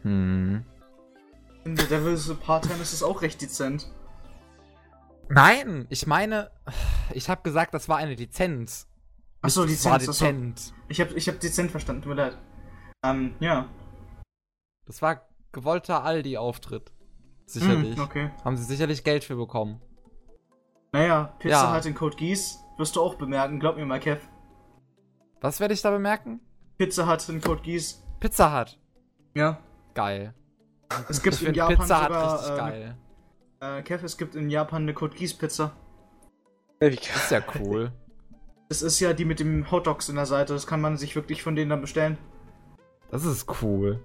Hm. In The Devil's Part-Time ist es auch recht dezent. Nein, ich meine, ich habe gesagt, das war eine Lizenz. Achso, Das war Lizenz. Achso. dezent. Ich hab, ich hab dezent verstanden, tut mir leid. Ähm, ja. Das war gewollter Aldi-Auftritt. Sicherlich. Hm, okay. Haben sie sicherlich Geld für bekommen. Naja, Pizza Ja. hat in Code Geass. Wirst du auch bemerken, glaub mir mal, Kev. Was werde ich da bemerken? Pizza hat in Code Geass. Pizza Hut. Ja. Geil. Es gibt ich in Japan Pizza sogar, richtig ähm, geil. Äh, Kev, es gibt in Japan eine Code Geass Pizza. Das ist ja cool. Das ist ja die mit dem Hotdogs in der Seite. Das kann man sich wirklich von denen dann bestellen. Das ist cool.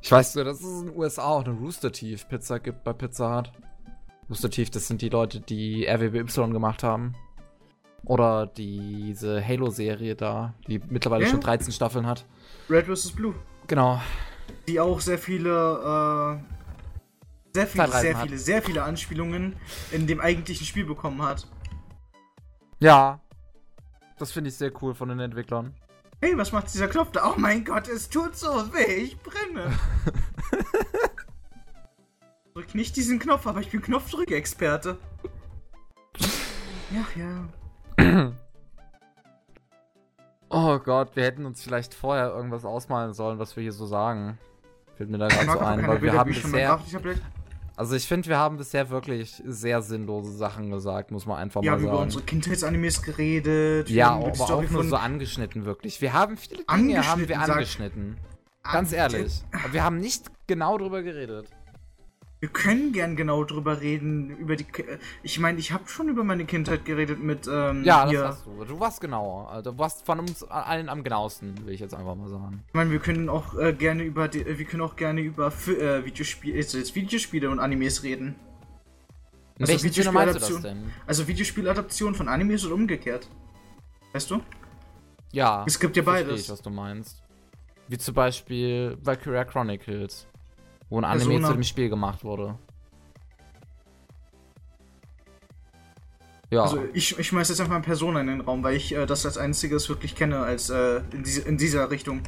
Ich weiß nur, dass es in den USA auch eine Rooster Teeth Pizza gibt bei Pizza Hut. Rooster Teeth, das sind die Leute, die RWBY gemacht haben. Oder diese Halo-Serie da, die mittlerweile Ja. schon 13 Staffeln hat. Red vs. Blue. Genau. Die auch sehr viele, äh, sehr viele, sehr hat. viele, sehr viele Anspielungen in dem eigentlichen Spiel bekommen hat. Ja. Das finde ich sehr cool von den Entwicklern. Hey, was macht dieser Knopf da? Oh mein Gott, es tut so weh, ich brenne. Drück nicht diesen Knopf, aber ich bin Knopfdrückexperte. Ja, ja. Oh Gott, wir hätten uns vielleicht vorher irgendwas ausmalen sollen, was wir hier so sagen. Fällt mir da gerade so ein, weil wir haben bisher. Also ich finde, wir haben bisher wirklich sehr sinnlose Sachen gesagt, muss man einfach Wir mal haben über sagen. unsere Kindheitsanimes geredet. wir Ja, aber auch nur so angeschnitten, wirklich. Wir haben viele Dinge haben wir Angeschnitten. Ganz ehrlich. Aber wir haben nicht genau drüber geredet. Wir können gern genau drüber reden, über die. Ki- Ich meine, ich habe schon über meine Kindheit geredet mit. Ähm, Ja, das hier. warst du. Du warst genauer. Also, du warst von uns allen am genauesten, will ich jetzt einfach mal sagen. Ich meine, wir können auch äh, gerne über die, äh, wir können auch gerne über äh, Videospiele, jetzt, jetzt Videospiele und Animes reden. Also Videospieladaption. denn? Also Videospieladaption von Animes und umgekehrt. Weißt du? Ja. Es gibt ja beides. Ich, was du meinst. Wie zum Beispiel Valkyria Chronicles. Wo ein Anime Persona. zu dem Spiel gemacht wurde. Ja. Also ich, ich schmeiß jetzt einfach mal Persona in den Raum, weil ich äh, das als einziges wirklich kenne als äh, in, diese, in dieser Richtung.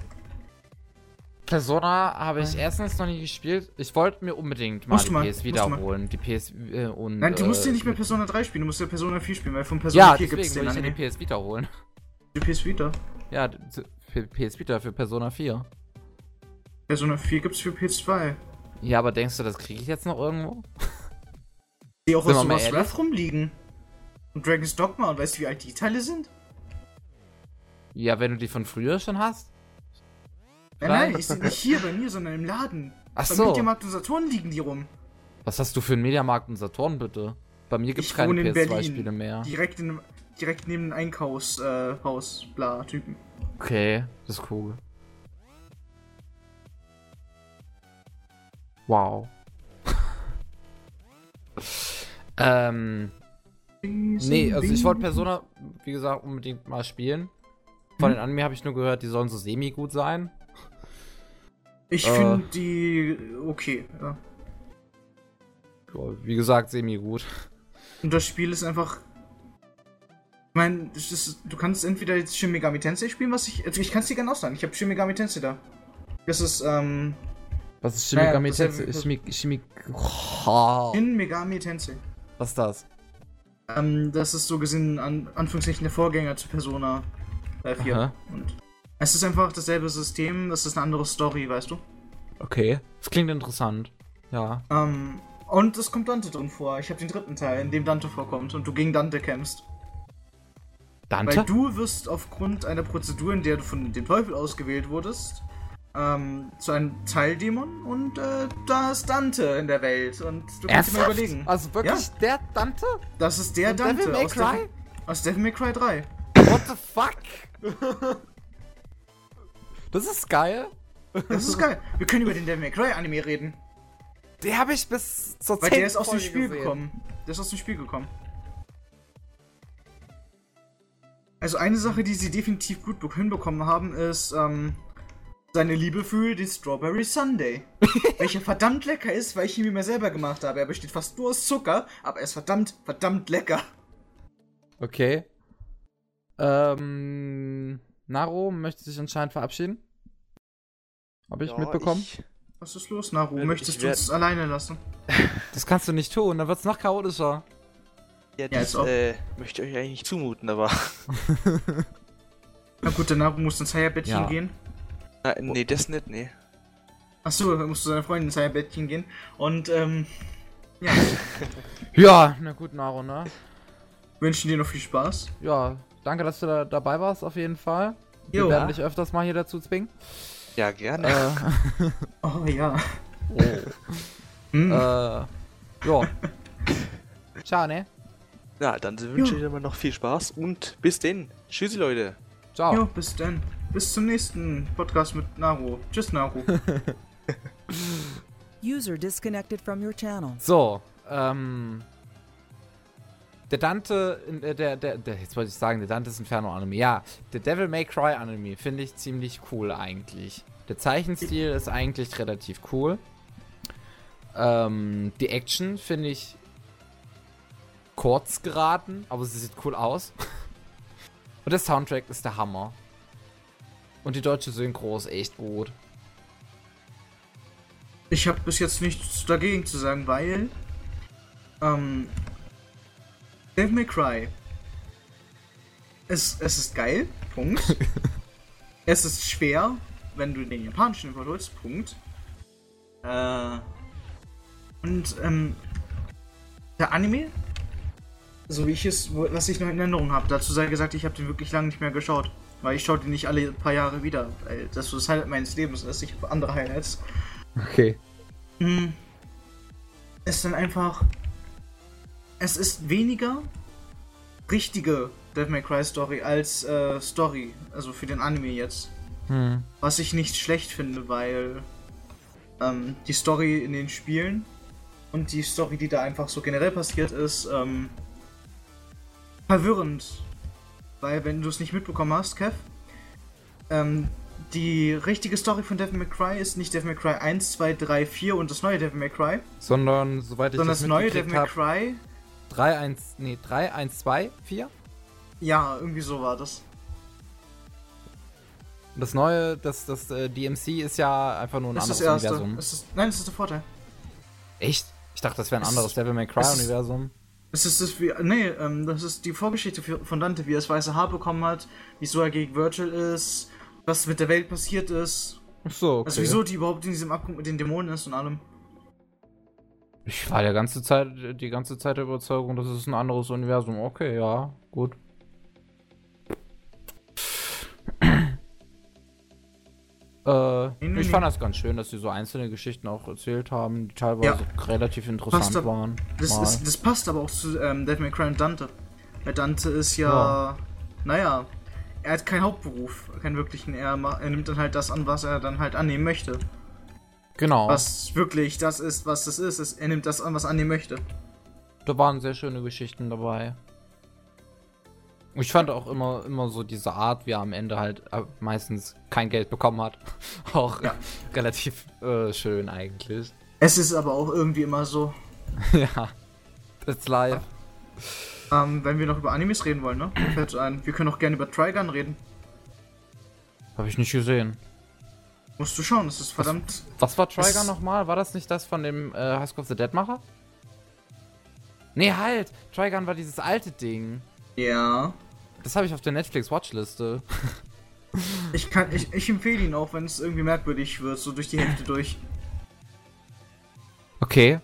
Persona habe ich erstens noch nie gespielt. Ich wollte mir unbedingt mal Musst die mal, PS wiederholen. Die PS äh, und. Nein, du musst äh, ja nicht mehr Persona 3 spielen, du musst ja Persona 4 spielen, weil von Persona Ja, 4 gibt's deswegen den will ich ja Anime. die PS Vita holen. Die PS Vita. Ja, für PS Vita für Persona 4. Persona 4 gibt's für PS2. Ja, aber denkst du, das kriege ich jetzt noch irgendwo? Die auch aus ehrlich? Wrath rumliegen. Und Dragon's Dogma und weißt du, wie alt die Teile sind? Ja, wenn du die von früher schon hast? Nein, Nein. nein, ich sind nicht hier bei mir, sondern im Laden. Ach Bei so. Mediamarkt und Saturn liegen die rum. Was hast du für einen Mediamarkt und Saturn bitte? Bei mir gibt's Ich keine wohne in PS2-Spiele Berlin. mehr. Direkt, in, direkt neben dem Einkaufshaus, äh, Haus, bla, Typen. Okay, das ist cool. Wow. ähm, nee, also ich wollte Persona, wie gesagt, unbedingt mal spielen. Von Hm? den Anime habe ich nur gehört, die sollen so semi-gut sein. Ich Äh. finde die okay, ja. Wie gesagt, semi-gut. Und das Spiel ist einfach. Ich meine, du kannst entweder jetzt Shin Megami Tensei spielen, was ich. Also ich kann es dir gerne aussagen. Ich habe Shin Megami Tensei da. Das ist, ähm. Was ist Naja, Shimigami das ist ja- Tensei? Shimi, oh, Shin Megami Tensei. was ist das? Ähm, das ist so gesehen an Anführungszeichen der Vorgänger zu Persona äh, 4. Aha. Und es ist einfach dasselbe System, das ist eine andere Story, weißt du? Okay. Das klingt interessant. Ja. Ähm, und es kommt Dante drin vor. Ich habe den dritten Teil, in dem Dante vorkommt und du gegen Dante kämpfst. Dante? Weil du wirst aufgrund einer Prozedur, in der du von dem Teufel ausgewählt wurdest, ähm, zu einem Teildämon und äh, da ist Dante in der Welt und du kannst dir mal überlegen. Also wirklich der Dante? Das ist der Und Dante Devil May aus, Cry? Devil, aus Devil May Cry 3. What the fuck? das ist geil. Das ist geil. Wir können über den Devil May Cry Anime reden. Den habe ich bis zur Weil 10. der ist aus dem Spiel gesehen. gekommen. Der ist aus dem Spiel gekommen. Also eine Sache, die sie definitiv gut be- hinbekommen haben, ist ähm, seine Liebe für den Strawberry Sunday. welcher verdammt lecker ist, weil ich ihn mir selber gemacht habe. Er besteht fast nur aus Zucker, aber er ist verdammt, verdammt lecker. Okay. Ähm, Naro möchte sich anscheinend verabschieden. Habe ich Ja, mitbekommen? Ich, Was ist los, Naru? Äh, Möchtest du uns alleine lassen? Das kannst du nicht tun, dann wird's noch chaotischer. ja, Ja, das ob. äh, möchte ich euch eigentlich nicht zumuten, aber. Na gut, der Naru muss ins Heierbettchen Ja. gehen. Na, nee, das nicht, nee. Achso, er muss zu seiner Freundin ins Heierbettchen gehen. Und, ähm, ja, Ja, na gut, Naro, ne? wünschen dir noch viel Spaß. Ja, danke, dass du da dabei warst, auf jeden Fall. Wir Jo. werden dich öfters mal hier dazu zwingen. Ja, gerne. äh, Oh ja. Hm. äh, ja. Ciao, ne? Na, dann wünsche ich dir noch viel Spaß und bis denn. Tschüssi, Leute. Ciao. Jo, bis dann. Bis zum nächsten Podcast mit Naru. Tschüss, Naru. User disconnected from your channel. So, ähm. Der Dante, äh, der, der, der, jetzt wollte ich sagen, der Dante's Inferno Anime. Ja, der Devil May Cry Anime finde ich ziemlich cool eigentlich. Der Zeichenstil ist eigentlich relativ cool. Ähm, die Action finde ich kurz geraten, aber sie sieht cool aus. Und der Soundtrack ist der Hammer. Und die deutsche Synchro ist echt gut. Ich habe bis jetzt nichts dagegen zu sagen, weil ähm, Devil May Cry es, es ist geil, Punkt. es ist schwer, wenn du den japanischen überholst, Punkt. Äh, und ähm, der Anime, so wie ich es, was ich noch in Erinnerung habe, dazu sei gesagt, ich habe den wirklich lange nicht mehr geschaut. Weil ich schaue den nicht alle paar Jahre wieder, weil das so das Highlight meines Lebens ist. Ich habe andere Highlights. Okay. Hm. ist dann einfach. Es ist weniger richtige Devil May Cry Story als äh, Story, also für den Anime jetzt. Hm. Was ich nicht schlecht finde, weil ähm, die Story in den Spielen und die Story, die da einfach so generell passiert ist, ähm, verwirrend. Weil wenn du es nicht mitbekommen hast, Kev, ähm, die richtige Story von Devil May Cry ist nicht Devil May Cry 1, 2, 3, 4 und das neue Devil May Cry, Sondern, soweit ich sondern das das neue Devil May Cry, 3, 1, nee, 3, 1, 2, 4. ja, irgendwie so war das. Das neue, das, das äh, DMC ist ja einfach nur ein Das ist anderes das erste. Universum. Ist, nein, das ist der Vorteil. Echt? Ich dachte, das wäre ein Es anderes Devil May Cry-Universum. Es ist das wie. Nee, ähm, das ist die Vorgeschichte für- von Dante, wie er das weiße Haar bekommen hat, wieso er gegen Virgil ist, was mit der Welt passiert ist. Ach so, okay. Also wieso die überhaupt in diesem Abgrund mit den Dämonen ist und allem. Ich war der ganze Zeit, die ganze Zeit der Überzeugung, das ist ein anderes Universum. Okay, ja, gut. Äh, Nee, ich fand das ganz schön, dass sie so einzelne Geschichten auch erzählt haben, die teilweise Ja. relativ interessant Passt waren. Das, ist, das passt aber auch zu ähm, Devil May Cry und Dante. Weil Dante ist ja, Ja. Naja, er hat keinen Hauptberuf, keinen wirklichen. Er, er nimmt dann halt das an, was er dann halt annehmen möchte. genau. Was wirklich das ist, was das ist. ist er nimmt das an, was er annehmen möchte. Da waren sehr schöne Geschichten dabei. Ich fand auch immer, immer so diese Art, wie er am Ende halt äh, meistens kein Geld bekommen hat, auch Ja. relativ äh, schön eigentlich. Es ist aber auch irgendwie immer so, ja, it's live. ähm, wenn wir noch über Animes reden wollen, ne? Fällt ein, wir können auch gerne über Trigun reden. Habe ich nicht gesehen. Musst du schauen, das ist verdammt. Was war Trigun nochmal? War das nicht das von dem äh, High School of the Dead Macher? Nee, halt! Trigun war dieses alte Ding. Ja. Das habe ich auf der Netflix Watchliste. Ich kann, ich, ich empfehle ihn auch, wenn es irgendwie merkwürdig wird, so durch die Hälfte durch. Okay.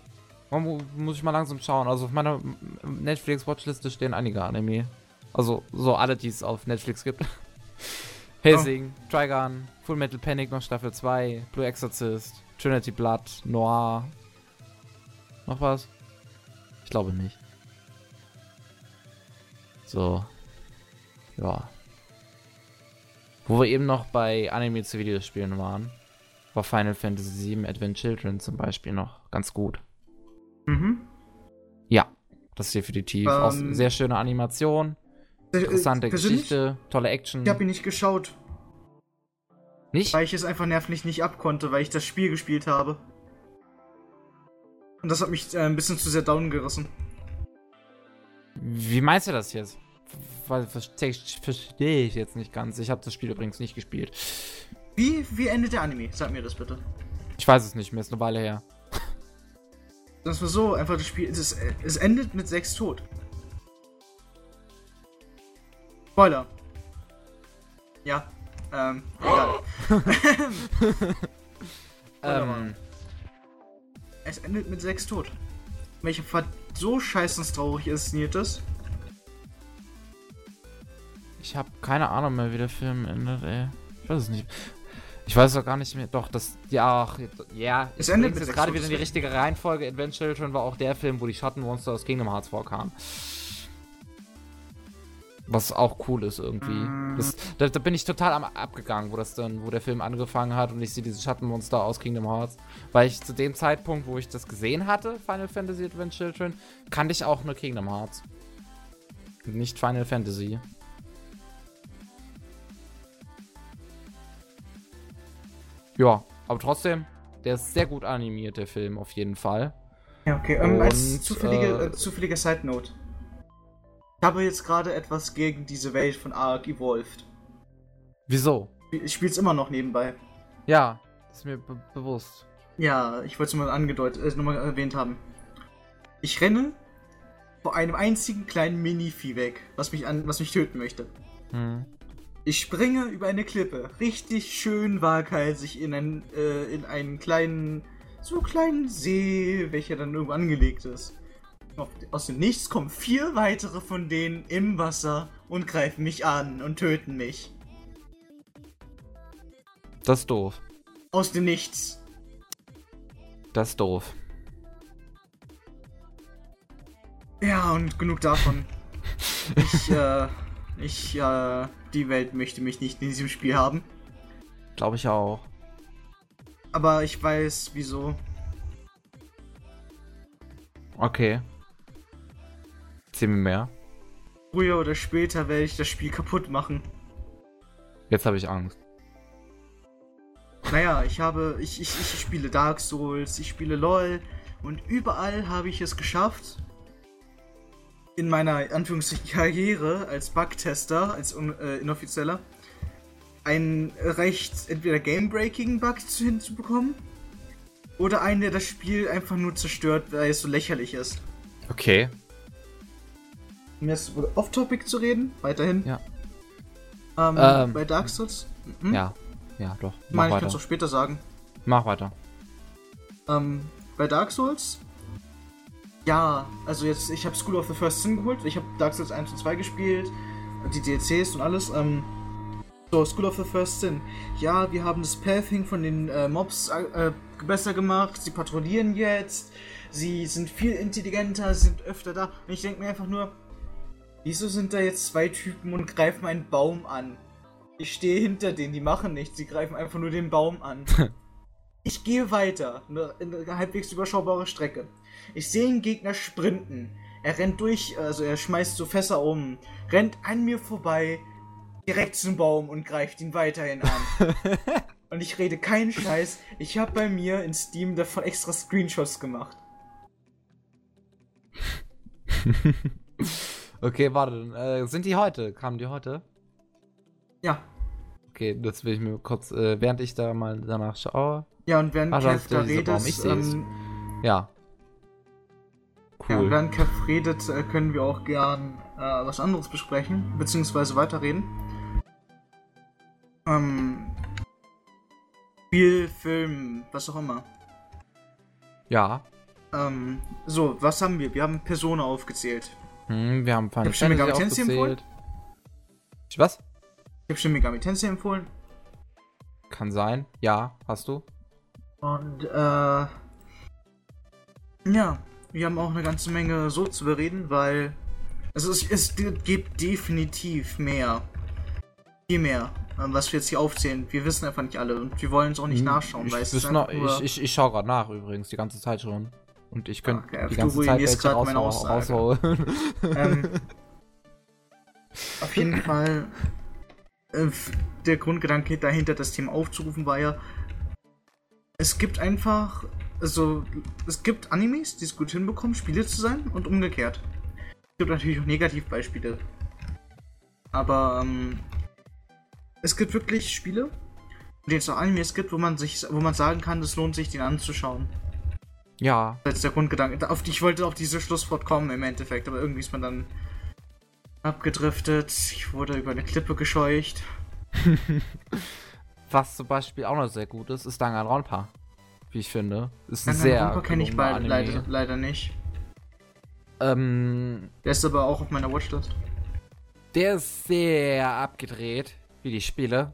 Mu- mu- Muss ich mal langsam schauen. Also auf meiner m- Netflix Watchliste stehen einige Anime. Also so alle, die es auf Netflix gibt. Helsing, Trigun, Full Metal Panic noch Staffel 2, Blue Exorcist, Trinity Blood, Noir. Noch was? Ich glaube nicht. So. Ja. Wo wir eben noch bei Anime zu Videospielen waren, war Final Fantasy VII Advent Children zum Beispiel noch ganz gut. Mhm. Ja, das ist definitiv. Ähm, Auch sehr schöne Animation, Äh, interessante persönlich, Geschichte, tolle Action. Ich habe ihn nicht geschaut, Nicht? weil ich es einfach nervlich nicht abkonnte, weil ich das Spiel gespielt habe. Und das hat mich äh, ein bisschen zu sehr down gerissen. Wie meinst du das jetzt? Weil verstehe ich, jetzt nicht ganz. Ich habe das Spiel übrigens nicht gespielt. Wie, wie endet der Anime? Sag mir das bitte. Ich weiß es nicht mehr, ist eine Weile her. Das war so, einfach das Spiel. Es, es endet mit sechs Tod. Spoiler. Ja. Ähm, egal. Ähm, es endet mit sechs Tod. Welche Ver so scheißenstraurig inszeniert ist. Ich habe keine Ahnung mehr, wie der Film endet, ey. Ich weiß es nicht. Ich weiß auch gar nicht mehr. Doch, das. Ja, ach, ja. Es endet jetzt gerade wieder in die richtige Reihenfolge. Adventure Children war auch der Film, wo die Schattenmonster aus Kingdom Hearts vorkamen. Was auch cool ist irgendwie. Mm. Das, da, da bin ich total am abgegangen, wo das dann, wo der Film angefangen hat und ich sehe diese Schattenmonster aus Kingdom Hearts. Weil ich zu dem Zeitpunkt, wo ich das gesehen hatte, Final Fantasy Adventure Children, kannte ich auch nur Kingdom Hearts. Nicht Final Fantasy. Ja, aber trotzdem, der ist sehr gut animiert, der Film, auf jeden Fall. Ja, okay. Ähm, als Und, zufällige, äh, äh, zufällige Side Note. Ich habe jetzt gerade etwas gegen diese Welt von Ark Evolved. Wieso? Ich spiele es immer noch nebenbei. Ja, das ist mir be bewusst. Ja, ich wollte es nur mal angedeutet, äh, nur mal erwähnt haben. Ich renne vor einem einzigen kleinen Mini-Vieh weg, was mich an, was mich töten möchte. Hm. Ich springe über eine Klippe, richtig schön waghalsig in einen, äh, in einen kleinen, so kleinen See, welcher dann irgendwo angelegt ist. Aus dem Nichts kommen vier weitere von denen im Wasser und greifen mich an und töten mich. Das ist doof. Aus dem Nichts. Das ist doof. Ja, und genug davon. ich, äh, ich, äh, die Welt möchte mich nicht in diesem Spiel haben. Glaube ich auch. Aber ich weiß, wieso. Okay. Erzähl mir mehr. Früher oder später werde ich das Spiel kaputt machen. Jetzt habe ich Angst. Naja, ich habe, ich, ich, ich spiele Dark Souls, ich spiele LOL und überall habe ich es geschafft, in meiner Anführungszeichen Karriere als Bugtester, als un, äh, inoffizieller, einen recht entweder Game-Breaking-Bug zu- hinzubekommen oder einen, der das Spiel einfach nur zerstört, weil es so lächerlich ist. Okay. Um jetzt off-topic zu reden, weiterhin. Ja. Ähm, Ähm, bei Dark Souls. Mhm. Ja. Ja, doch. Ich Mach meine, ich kann es auch später sagen. Mach weiter. Ähm, bei Dark Souls? Ja, also jetzt, ich habe School of the First Sin geholt. Ich habe Dark Souls 1 und 2 gespielt. Die DLCs und alles. Ähm, so, School of the First Sin. Ja, wir haben das Pathing von den äh, Mobs äh, besser gemacht. Sie patrouillieren jetzt. Sie sind viel intelligenter, sind öfter da. Und ich denke mir einfach nur, wieso sind da jetzt zwei Typen und greifen einen Baum an? Ich stehe hinter denen, die machen nichts. Sie greifen einfach nur den Baum an. Ich gehe weiter, eine, eine halbwegs überschaubare Strecke. Ich sehe einen Gegner sprinten. Er rennt durch, also er schmeißt so Fässer um, rennt an mir vorbei, direkt zum Baum und greift ihn weiterhin an. und ich rede keinen Scheiß. Ich habe bei mir in Steam davon extra Screenshots gemacht. Okay, warte. Äh, sind die heute? Kamen die heute? Ja. Okay, das will ich mir kurz, äh, während ich da mal danach schaue. Ja, und während da Kev ist da seh's. ähm, Ja. Ja, Cool. während Kev redet, äh, können wir auch gern äh, was anderes besprechen, beziehungsweise weiterreden. Ähm, Spiel, Film, was auch immer. ja. Ähm, so, was haben wir? Wir haben Persona aufgezählt. Hm, wir haben Final ich Fantasy Megami Tensei empfohlen? aufgezählt. Was? Ich habe schon Megami Tensei empfohlen. Kann sein. Ja, hast du? Und, äh, ja, wir haben auch eine ganze Menge so zu bereden, weil also es, es gibt definitiv mehr. viel mehr, ähm, was wir jetzt hier aufzählen. Wir wissen einfach nicht alle und wir wollen es auch nicht nachschauen, Hm, ich, weil es ist noch, ich, ich, ich schaue gerade nach übrigens, die ganze Zeit schon. Und ich könnte Okay, die du ganze Zeit raushau- Aussage. raushauen. ähm, auf jeden Fall äh, der Grundgedanke dahinter, das Thema aufzurufen, war ja, es gibt einfach, also es gibt Animes, die es gut hinbekommen, Spiele zu sein und umgekehrt. Es gibt natürlich auch Negativbeispiele. Aber ähm, es gibt wirklich Spiele, in denen es auch Animes gibt, wo man sich, wo man sagen kann, es lohnt sich, den anzuschauen. ja, Das ist der Grundgedanke. Auf die, ich wollte auf diese Schlusswort kommen im Endeffekt, aber irgendwie ist man dann abgedriftet. Ich wurde über eine Klippe gescheucht. was zum Beispiel auch noch sehr gut ist, ist Danganronpa. Wie ich finde. Ist ein Danganronpa sehr kenne ich beide leider, leider nicht. Ähm, Der ist aber auch auf meiner Watchlist. der ist sehr abgedreht, wie die Spiele.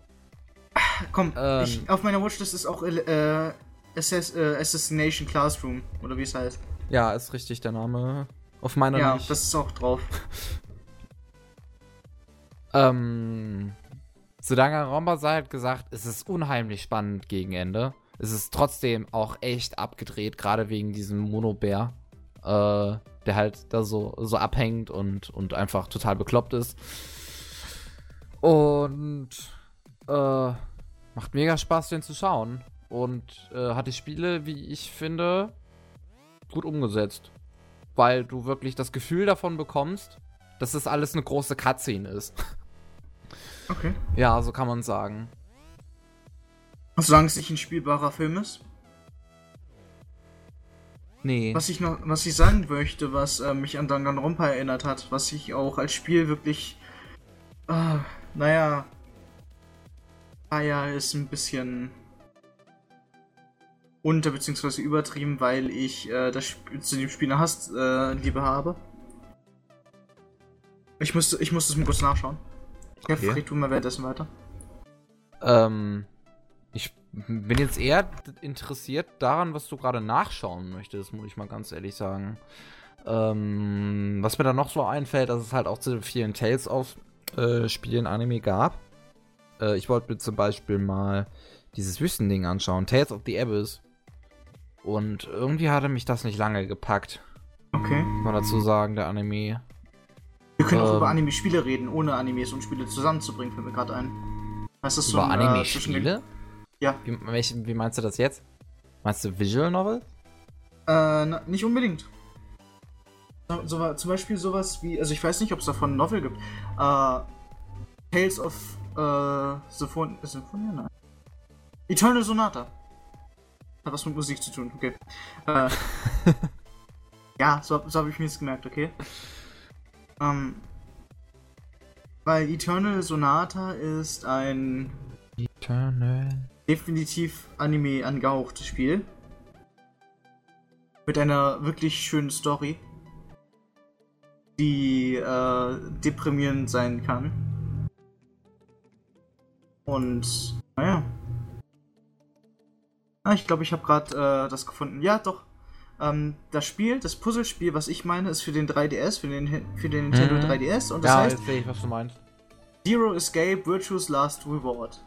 Komm, Ähm. ich, auf meiner Watchlist ist auch äh, Assass äh, Assassination Classroom, oder wie es heißt. Ja, ist richtig der Name. Auf meiner ja, nicht. das ist auch drauf. Ähm, Danganronpa sei halt gesagt, es ist unheimlich spannend gegen Ende. Es ist trotzdem auch echt abgedreht, gerade wegen diesem Monobär, äh, der halt da so, so abhängt und, und einfach total bekloppt ist. Und äh, macht mega Spaß, den zu schauen. Und äh, hat die Spiele, wie ich finde, gut umgesetzt. Weil du wirklich das Gefühl davon bekommst, dass das alles eine große Cutscene ist. Okay. Ja, so kann man sagen. Solange es nicht ein spielbarer Film ist. Nee. Was ich noch, was ich sagen möchte, was äh, mich an Danganronpa erinnert hat, was ich auch als Spiel wirklich, äh, naja, ah ja, ist ein bisschen unter beziehungsweise übertrieben, weil ich äh, das Sp zu dem Spiel eine Hassliebe Liebe habe. Ich musste, ich musste es mir kurz nachschauen. Ja, Okay. Fried, tu mal währenddessen weiter. Ähm, bin jetzt eher interessiert daran, was du gerade nachschauen möchtest, muss ich mal ganz ehrlich sagen. Ähm, was mir da noch so einfällt, dass es halt auch zu den vielen Tales auf äh, Spielen Anime gab. Äh, ich wollte mir zum Beispiel mal dieses Wüstending anschauen, Tales of the Abyss. Und irgendwie hatte mich das nicht lange gepackt. Okay. Muss man dazu sagen, der Anime. Wir können auch Ähm. über Anime-Spiele reden, ohne Animes und Spiele zusammenzubringen, fällt mir gerade ein. Das ist Über ein, äh, Anime-Spiele? Ja. Wie, wie meinst du das jetzt? Meinst du Visual Novel? Äh, na, nicht unbedingt. So, so, zum Beispiel sowas wie, also ich weiß nicht, ob es davon ein Novel gibt. Äh, Tales of äh, Symphon Symphonia? Nein. Eternal Sonata. Hat was mit Musik zu tun, okay. Äh, ja, so, so habe ich mir das gemerkt, okay. Ähm, weil Eternal Sonata ist ein Eternal. Definitiv Anime angehauchtes Spiel. Mit einer wirklich schönen Story, die äh, deprimierend sein kann. Und naja. Ah, ich glaube, ich habe gerade äh, das gefunden. Ja, doch. Ähm, das Spiel, das Puzzlespiel, was ich meine, ist für den 3DS, für den, für den Nintendo Mhm. 3DS. Und das Ja, heißt jetzt sehe ich, was du meinst. Zero Escape Virtue's Last Reward.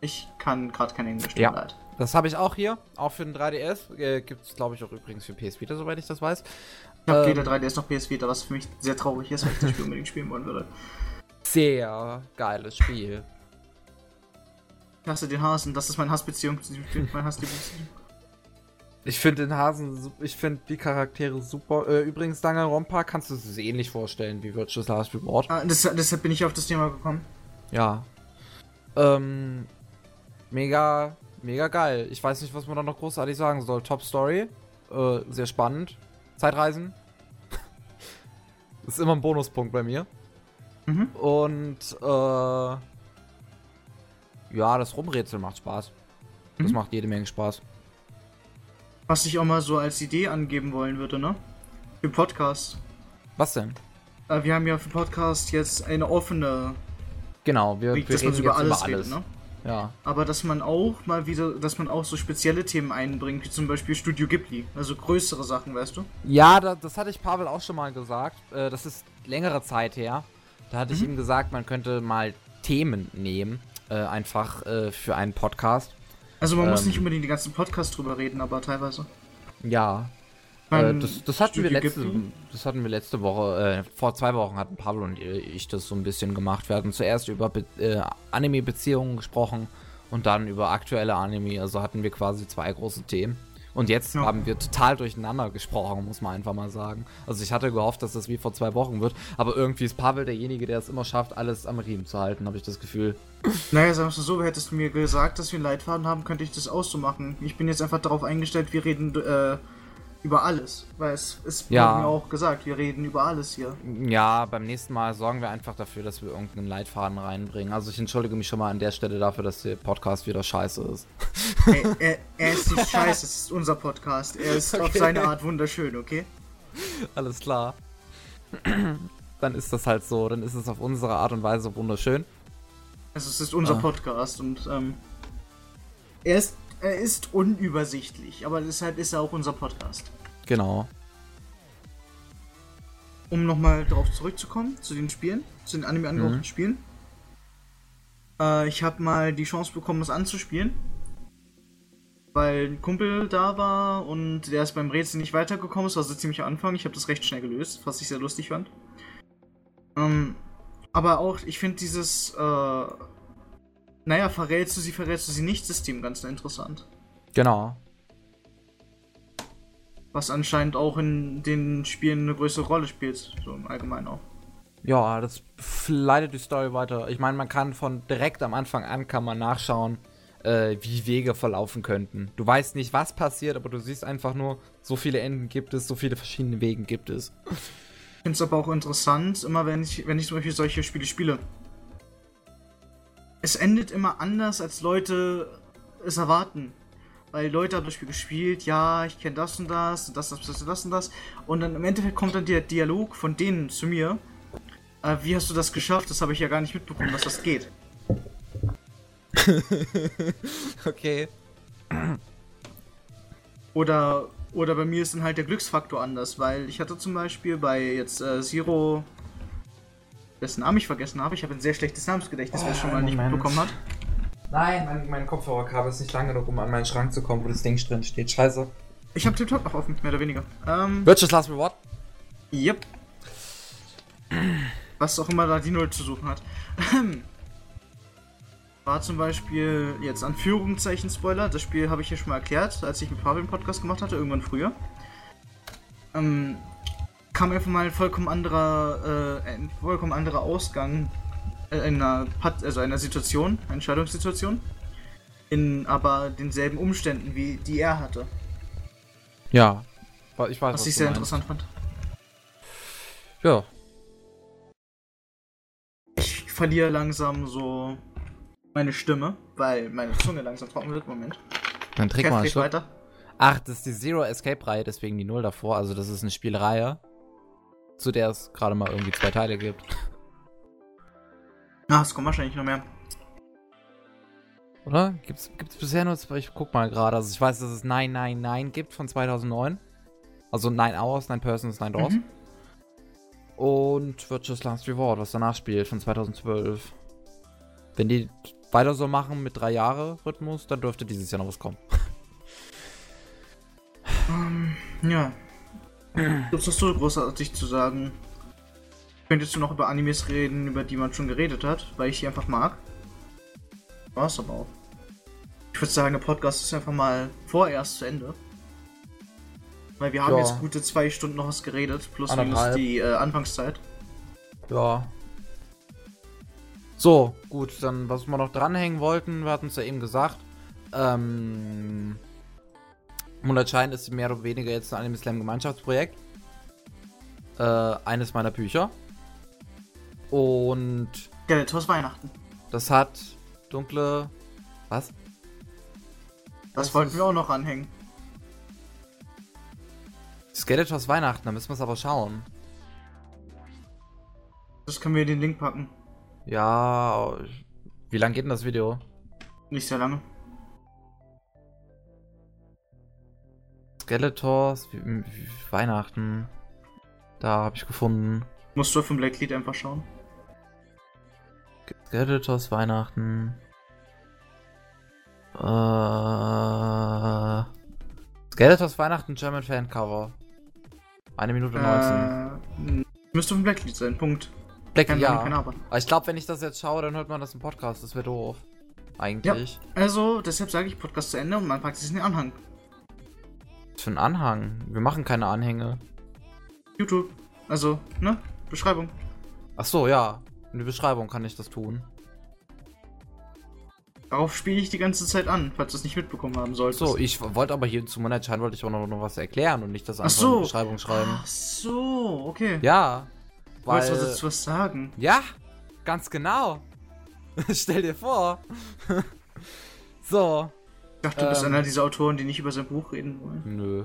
Ich kann gerade kein Englisch, tut Ja. leid. Das habe ich auch hier, auch für den 3DS. Äh, Gibt es, glaube ich, auch übrigens für PS Vita, soweit ich das weiß. Ich habe Ähm. weder 3DS noch PS Vita, was für mich sehr traurig ist, weil ich das Spiel unbedingt spielen wollen würde. Sehr geiles Spiel. Ich hasse den Hasen, das ist meine Hassbeziehung mein Hassbeziehung. Ich finde den Hasen, ich finde die Charaktere super. Äh, übrigens, Danganronpa kannst du es ähnlich vorstellen wie Virtuous Last Reward. Ah, das, deshalb bin ich auf das Thema gekommen. Ja. Ähm, mega, mega geil. Ich weiß nicht, was man da noch großartig sagen soll. Top Story. Äh, sehr spannend. Zeitreisen. ist immer ein Bonuspunkt bei mir. Mhm. Und, äh, ja, das Rumrätsel macht Spaß. Das Mhm. macht jede Menge Spaß. Was ich auch mal so als Idee angeben wollen würde, ne? Für Podcast. Was denn? Äh, wir haben ja für Podcast jetzt eine offene, Genau, wir, wie, wir reden über alles, über alles. redet, ne? Ja. Aber dass man auch mal wieder, dass man auch so spezielle Themen einbringt, wie zum Beispiel Studio Ghibli. Also größere Sachen, weißt du? Ja, da, das hatte ich Pavel auch schon mal gesagt. Äh, das ist längere Zeit her. Da hatte ich Mhm. ihm gesagt, man könnte mal Themen nehmen, äh, einfach äh, für einen Podcast. Also man muss Ähm. nicht unbedingt die ganzen Podcasts drüber reden, aber teilweise. Ja, äh, das, das, hatten wir letzte, das hatten wir letzte Woche, äh, vor zwei Wochen hatten Pablo und ich das so ein bisschen gemacht. Wir hatten zuerst über Be äh, Anime-Beziehungen gesprochen und dann über aktuelle Anime. Also hatten wir quasi zwei große Themen. Und jetzt Ja. haben wir total durcheinander gesprochen, muss man einfach mal sagen. Also ich hatte gehofft, dass das wie vor zwei Wochen wird, aber irgendwie ist Pavel derjenige, der es immer schafft, alles am Riemen zu halten, habe ich das Gefühl. Naja, sagst du so, hättest du mir gesagt, dass wir einen Leitfaden haben, könnte ich das auch so machen. Ich bin jetzt einfach darauf eingestellt, wir reden äh, über alles. Weil es, es Ja. wurde mir auch gesagt, wir reden über alles hier. Ja, beim nächsten Mal sorgen wir einfach dafür, dass wir irgendeinen Leitfaden reinbringen. Also ich entschuldige mich schon mal an der Stelle dafür, dass der Podcast wieder scheiße ist. Ey, er, er ist nicht scheiße, es ist unser Podcast. Er ist auf Okay. seine Art wunderschön, okay? Alles klar. dann ist das halt so, dann ist es auf unsere Art und Weise wunderschön. Also es ist unser Ah. Podcast und ähm, er ist er ist unübersichtlich, aber deshalb ist er auch unser Podcast. Genau. Um nochmal drauf zurückzukommen, zu den Spielen, zu den Anime angehauchten Mhm. Spielen. Äh, ich habe mal die Chance bekommen, das anzuspielen. Weil ein Kumpel da war und der ist beim Rätsel nicht weitergekommen. Es war so ziemlich am Anfang. Ich habe das recht schnell gelöst, was ich sehr lustig fand. Ähm, aber auch, ich finde dieses, äh, naja, verrätst du sie, verrätst du sie nicht System ganz interessant. Genau. Was anscheinend auch in den Spielen eine größere Rolle spielt, so im Allgemeinen auch. Ja, das leitet die Story weiter. Ich meine, man kann von direkt am Anfang an kann man nachschauen, äh, wie Wege verlaufen könnten. Du weißt nicht, was passiert, aber du siehst einfach nur, so viele Enden gibt es, so viele verschiedene Wegen gibt es. Ich finde es aber auch interessant, immer wenn ich, wenn ich zum Beispiel solche Spiele spiele. Es endet immer anders, als Leute es erwarten. Weil Leute haben das Spiel gespielt, ja, ich kenne das und das, und das, das, das, das und das. Und dann im Endeffekt kommt dann der Dialog von denen zu mir. Äh, wie hast du das geschafft? Das habe ich ja gar nicht mitbekommen, dass das geht. Okay. Oder, oder bei mir ist dann halt der Glücksfaktor anders, weil ich hatte zum Beispiel bei jetzt äh, Zero, dessen Namen ich vergessen habe, ich habe ein sehr schlechtes Namensgedächtnis, wer es schon mal nicht Moment. mitbekommen hat. Nein, mein, mein Kopfhörerkabel ist nicht lang genug, um an meinen Schrank zu kommen, wo das Ding drin steht. Scheiße. Ich habe TikTok noch offen, mehr oder weniger. Ähm, Virtuous Last Reward? yep. Was auch immer da die Null zu suchen hat. War zum Beispiel jetzt Anführungszeichen Spoiler, das Spiel habe ich ja schon mal erklärt, als ich mit Pavel einen Podcast gemacht hatte, irgendwann früher. Ähm, kam einfach mal ein vollkommen anderer, äh, ein vollkommen anderer Ausgang äh, in einer, also einer Situation, einer Entscheidungssituation, in aber denselben Umständen wie die er hatte. Ja. Ich weiß, Was ich du sehr meinst. interessant fand. Ja. Ich verliere langsam so meine Stimme, weil meine Zunge langsam trocken wird. Moment. Dann trink mal einen Schluck. weiter. Ach, das ist die Zero Escape Reihe, deswegen die Null davor. Also das ist eine Spielreihe, zu der es gerade mal irgendwie zwei Teile gibt. Ah, es kommt wahrscheinlich noch mehr. Oder? Gibt's, gibt's bisher nur zwei? Ich guck mal gerade. Also ich weiß, dass es 999 gibt von 2009. Also 9 Hours, 9 Persons, 9 Doors. Mhm. Und Virtuous Last Reward, was danach spielt, von 2012. Wenn die weiter so machen mit 3 Jahre Rhythmus, dann dürfte dieses Jahr noch was kommen. Ähm, ja. Gibt's noch so großartig zu sagen? Könntest du noch über Animes reden, über die man schon geredet hat, weil ich die einfach mag? War's aber auch. Ich würde sagen, der Podcast ist einfach mal vorerst zu Ende. Weil wir haben Ja. jetzt gute zwei Stunden noch was geredet, plus minus die äh, Anfangszeit. Ja. So, gut, dann was wir noch dranhängen wollten, wir hatten es ja eben gesagt. Ähm. Moonlight Shine ist mehr oder weniger jetzt ein Anime Slam Gemeinschaftsprojekt. Äh, eines meiner Bücher. Und Skeletors Weihnachten. das hat dunkle. Was? Das, Das wollten ist- wir auch noch anhängen. Skeletors Weihnachten, da müssen wir es aber schauen. Das können wir in den Link packen. Ja. Wie lang geht denn das Video? Nicht sehr lange. Skeletors, Weihnachten. Da habe ich gefunden. Musst du auf dem Blacklead einfach schauen. Skeletors Weihnachten. Äh. Skeletors Weihnachten German Fan Cover. Eine Minute 19. Äh, müsste von Blacklead sein, Punkt. Black, Kein ja. Aber. Ich glaube, wenn ich das jetzt schaue, dann hört man das im Podcast. Das wäre doof. Eigentlich. Also, deshalb sage ich Podcast zu Ende und man packt es in den Anhang. Was für ein Anhang. Wir machen keine Anhänge. YouTube. Also, ne? Beschreibung. Ach so, ja. In der Beschreibung kann ich das tun. Darauf spiele ich die ganze Zeit an, falls du es nicht mitbekommen haben solltest. So, ich wollte aber hier zu Monat wollte ich auch noch, noch was erklären und nicht das Ach einfach in so. die Beschreibung schreiben. Ach so, okay. Ja. Du wolltest Weil, was dazu was sagen. ja, ganz genau. Stell dir vor. so. Ich dachte, du bist Ähm. einer dieser Autoren, die nicht über sein Buch reden wollen. Nö.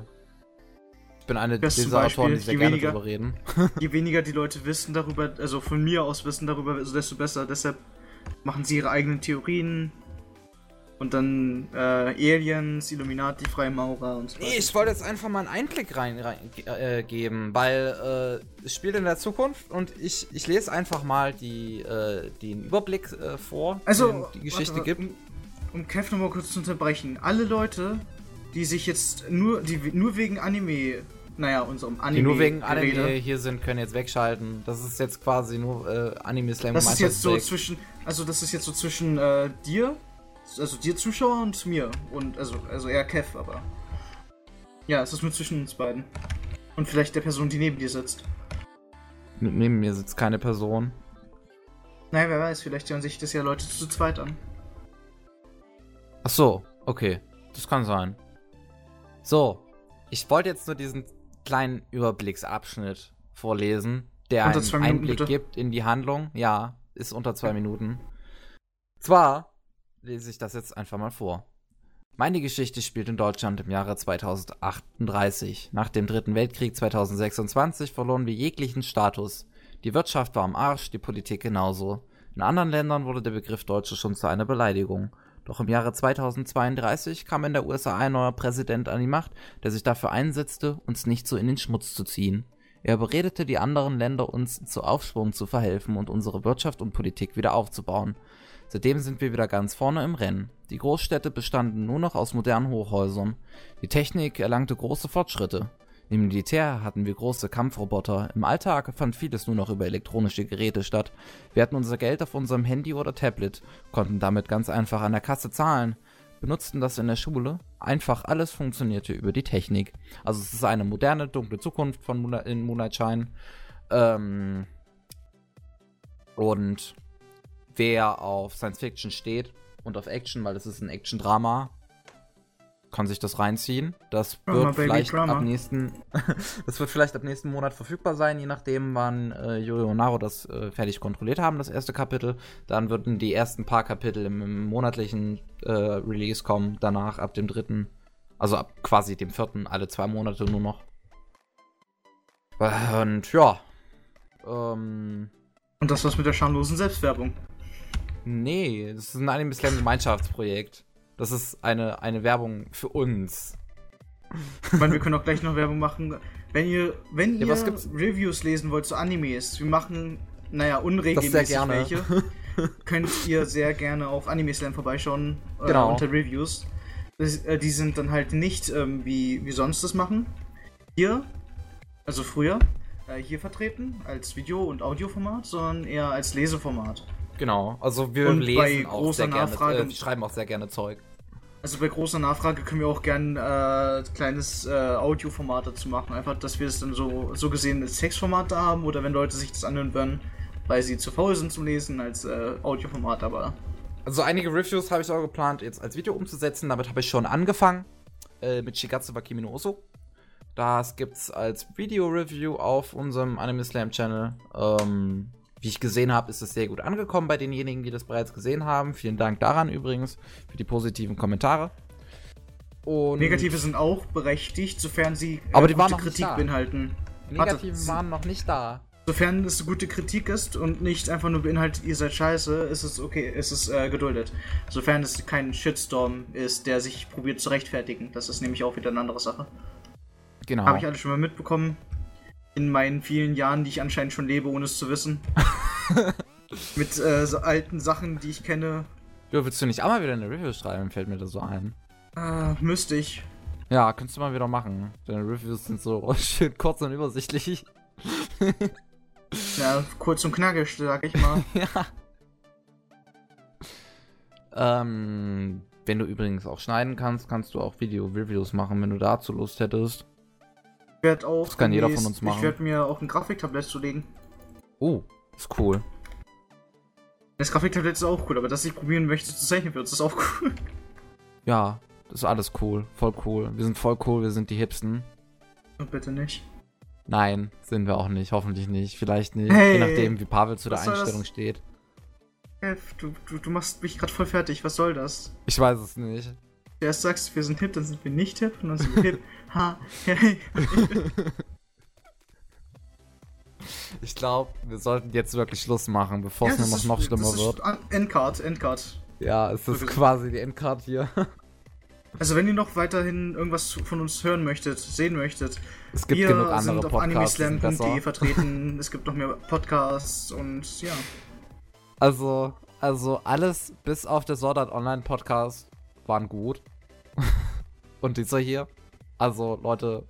Ich bin eine Bestes dieser Autoren, die Beispiel, sehr gerne weniger- drüber reden. Je weniger die Leute wissen darüber, also von mir aus wissen darüber, desto besser. Deshalb machen sie ihre eigenen Theorien. Und dann äh, Aliens, Illuminati, Freimaurer und so Nee, ich wollte jetzt einfach mal einen Einblick rein, rein äh, geben, weil äh, es spielt in der Zukunft und ich, ich lese einfach mal die, äh, den Überblick äh, vor, Also, den die Geschichte warte, gibt. Um, Kev nochmal kurz zu unterbrechen. Alle Leute, die sich jetzt nur, die nur wegen Anime, naja, unserem Anime. Die nur wegen Anime Gerede- hier sind, können jetzt wegschalten. Das ist jetzt quasi nur äh, Anime Slam Das ist jetzt so zwischen, also das ist jetzt so zwischen äh, dir, also dir Zuschauer und mir. Und also, also eher Kev, aber. Ja, es ist nur zwischen uns beiden. Und vielleicht der Person, die neben dir sitzt. Neben mir sitzt keine Person. Naja, wer weiß, vielleicht hören sich das ja Leute zu zweit an. Ach so, okay. Das kann sein. So, ich wollte jetzt nur diesen kleinen Überblicksabschnitt vorlesen, der Unter einen Minuten, Einblick bitte. gibt in die Handlung. Ja, ist unter zwei Minuten. Zwar lese ich das jetzt einfach mal vor. Meine Geschichte spielt in Deutschland im Jahre 2038. Nach dem Dritten Weltkrieg 2026 verloren wir jeglichen Status. Die Wirtschaft war am Arsch, die Politik genauso. In anderen Ländern wurde der Begriff Deutsche schon zu einer Beleidigung. Doch im Jahre 2032 kam in der USA ein neuer Präsident an die Macht, der sich dafür einsetzte, uns nicht so in den Schmutz zu ziehen. Er überredete die anderen Länder, uns zu Aufschwung zu verhelfen und unsere Wirtschaft und Politik wieder aufzubauen. Seitdem sind wir wieder ganz vorne im Rennen. Die Großstädte bestanden nur noch aus modernen Hochhäusern. Die Technik erlangte große Fortschritte. Im Militär hatten wir große Kampfroboter. Im Alltag fand vieles nur noch über elektronische Geräte statt. Wir hatten unser Geld auf unserem Handy oder Tablet, konnten damit ganz einfach an der Kasse zahlen, benutzten das in der Schule. Einfach alles funktionierte über die Technik. Also es ist eine moderne, dunkle Zukunft von Moonlight, in Moonlight Shine. Ähm, und wer auf Science Fiction steht und auf Action, weil es ist ein Action-Drama, kann sich das reinziehen. Das Drama, wird vielleicht Drama. ab nächsten, das wird vielleicht ab nächsten Monat verfügbar sein, je nachdem, wann äh, Yuri und Naro das äh, fertig kontrolliert haben, das erste Kapitel. Dann würden die ersten paar Kapitel im, im monatlichen äh, Release kommen. Danach ab dem dritten, also ab quasi dem vierten, alle zwei Monate nur noch. Und ja. Ähm, Und das was mit der schamlosen Selbstwerbung. Nee, das ist ein Anime Slam Gemeinschaftsprojekt. Das ist eine, eine Werbung für uns. Ich meine, wir können auch gleich noch Werbung machen. Wenn ihr, wenn Ja, ihr? Reviews lesen wollt zu Animes, wir machen, naja, unregelmäßig gerne. welche, könnt ihr sehr gerne auf Anime Slam vorbeischauen äh, Genau. unter Reviews. Das, äh, die sind dann halt nicht ähm, wie, wie sonst das machen. Hier, also früher, äh, hier vertreten als Video- und Audioformat, sondern eher als Leseformat. Genau, also wir Und bei lesen auch großer sehr gerne, Nachfrage- äh, wir schreiben auch sehr gerne Zeug. Also bei großer Nachfrage können wir auch gern äh, kleines äh, Audioformat dazu machen. Einfach, dass wir es dann so, so gesehen als Textformat da haben oder wenn Leute sich das anhören würden, weil sie zu faul sind zum Lesen als äh, Audioformat, aber Also einige Reviews habe ich auch geplant, jetzt als Video umzusetzen. Damit habe ich schon angefangen äh, mit Shigatsu wa Kimi no Uso. Das gibt's als Video-Review auf unserem Anime Slam Channel. Ähm, wie ich gesehen habe, ist es sehr gut angekommen bei denjenigen, die das bereits gesehen haben. Vielen Dank daran übrigens für die positiven Kommentare. Und Negative sind auch berechtigt, sofern sie äh, Aber die waren gute noch nicht Kritik da. beinhalten. die Warte, waren noch nicht da. Sofern es gute Kritik ist und nicht einfach nur beinhaltet, ihr seid scheiße, ist es okay, ist es äh, geduldet. Sofern es kein Shitstorm ist, der sich probiert zu rechtfertigen. Das ist nämlich auch wieder eine andere Sache. Genau. Habe ich alles schon mal mitbekommen. In meinen vielen Jahren, die ich anscheinend schon lebe, ohne es zu wissen. Mit äh, so alten Sachen, die ich kenne. Jo, willst du nicht auch mal wieder eine Review schreiben, fällt mir das so ein. Äh, müsste ich. Ja, könntest du mal wieder machen. Deine Reviews sind so schön kurz und übersichtlich. Ja, kurz und knackig, sag ich mal. ja. Ähm, wenn du übrigens auch schneiden kannst, kannst du auch Video-Reviews machen, wenn du dazu Lust hättest. Ich werd auch Das kann jeder von uns machen. Ich werde mir auch ein Grafiktablett zulegen. Oh, ist cool. Das Grafiktablett ist auch cool, aber dass ich probieren möchte zu zeichnen wird, ist auch cool. Ja, das ist alles cool. Voll cool. Wir sind voll cool, wir sind die Hipsten. Und bitte nicht. Nein, sind wir auch nicht. Hoffentlich nicht. Vielleicht nicht. Hey, Je nachdem, wie Pavel zu der soll das? Einstellung steht. Du, du, du machst mich gerade voll fertig. Was soll das? Ich weiß es nicht. Erst sagst du, wir sind hip, dann sind wir nicht hip und dann sind wir hip. Ha, hey. Ich glaube, wir sollten jetzt wirklich Schluss machen, bevor es Ja, nur das noch, noch schlimmer ist wird. an- Endcard, Endcard. Ja, es ist Wirklich. quasi die Endcard hier. Also wenn ihr noch weiterhin irgendwas von uns hören möchtet, sehen möchtet, Es gibt wir genug andere sind auf animeslam.de vertreten. es gibt noch mehr Podcasts und ja. Also, also alles bis auf der Sword Art Online Podcast waren gut. Und dieser hier. Also, Leute,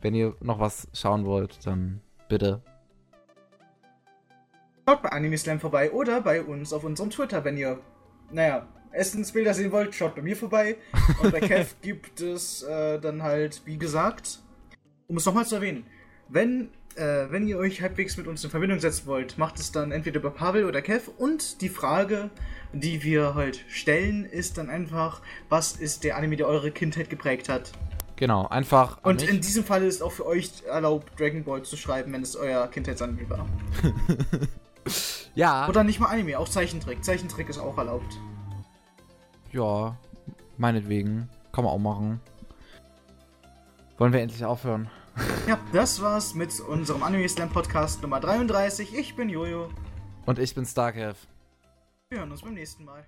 wenn ihr noch was schauen wollt, dann bitte. Schaut bei Animeslam vorbei oder bei uns auf unserem Twitter, wenn ihr, naja, Essensbilder sehen wollt, schaut bei mir vorbei. Und bei Kev gibt es äh, dann halt, wie gesagt, um es nochmal zu erwähnen, wenn, äh, wenn ihr euch halbwegs mit uns in Verbindung setzen wollt, macht es dann entweder bei Pavel oder Kev. Und die Frage, die wir halt stellen, ist dann einfach, was ist der Anime, der eure Kindheit geprägt hat? Genau, einfach. Und mich. in diesem Fall ist auch für euch erlaubt, Dragon Ball zu schreiben, wenn es euer Kindheitsanime war. ja, Oder nicht mal Anime, auch Zeichentrick. Zeichentrick ist auch erlaubt. ja, meinetwegen. Kann man auch machen. Wollen wir endlich aufhören? Ja, das war's mit unserem Anime Slam Podcast Nummer 33. Ich bin Jojo. Und ich bin Starkev. Wir hören uns beim nächsten Mal.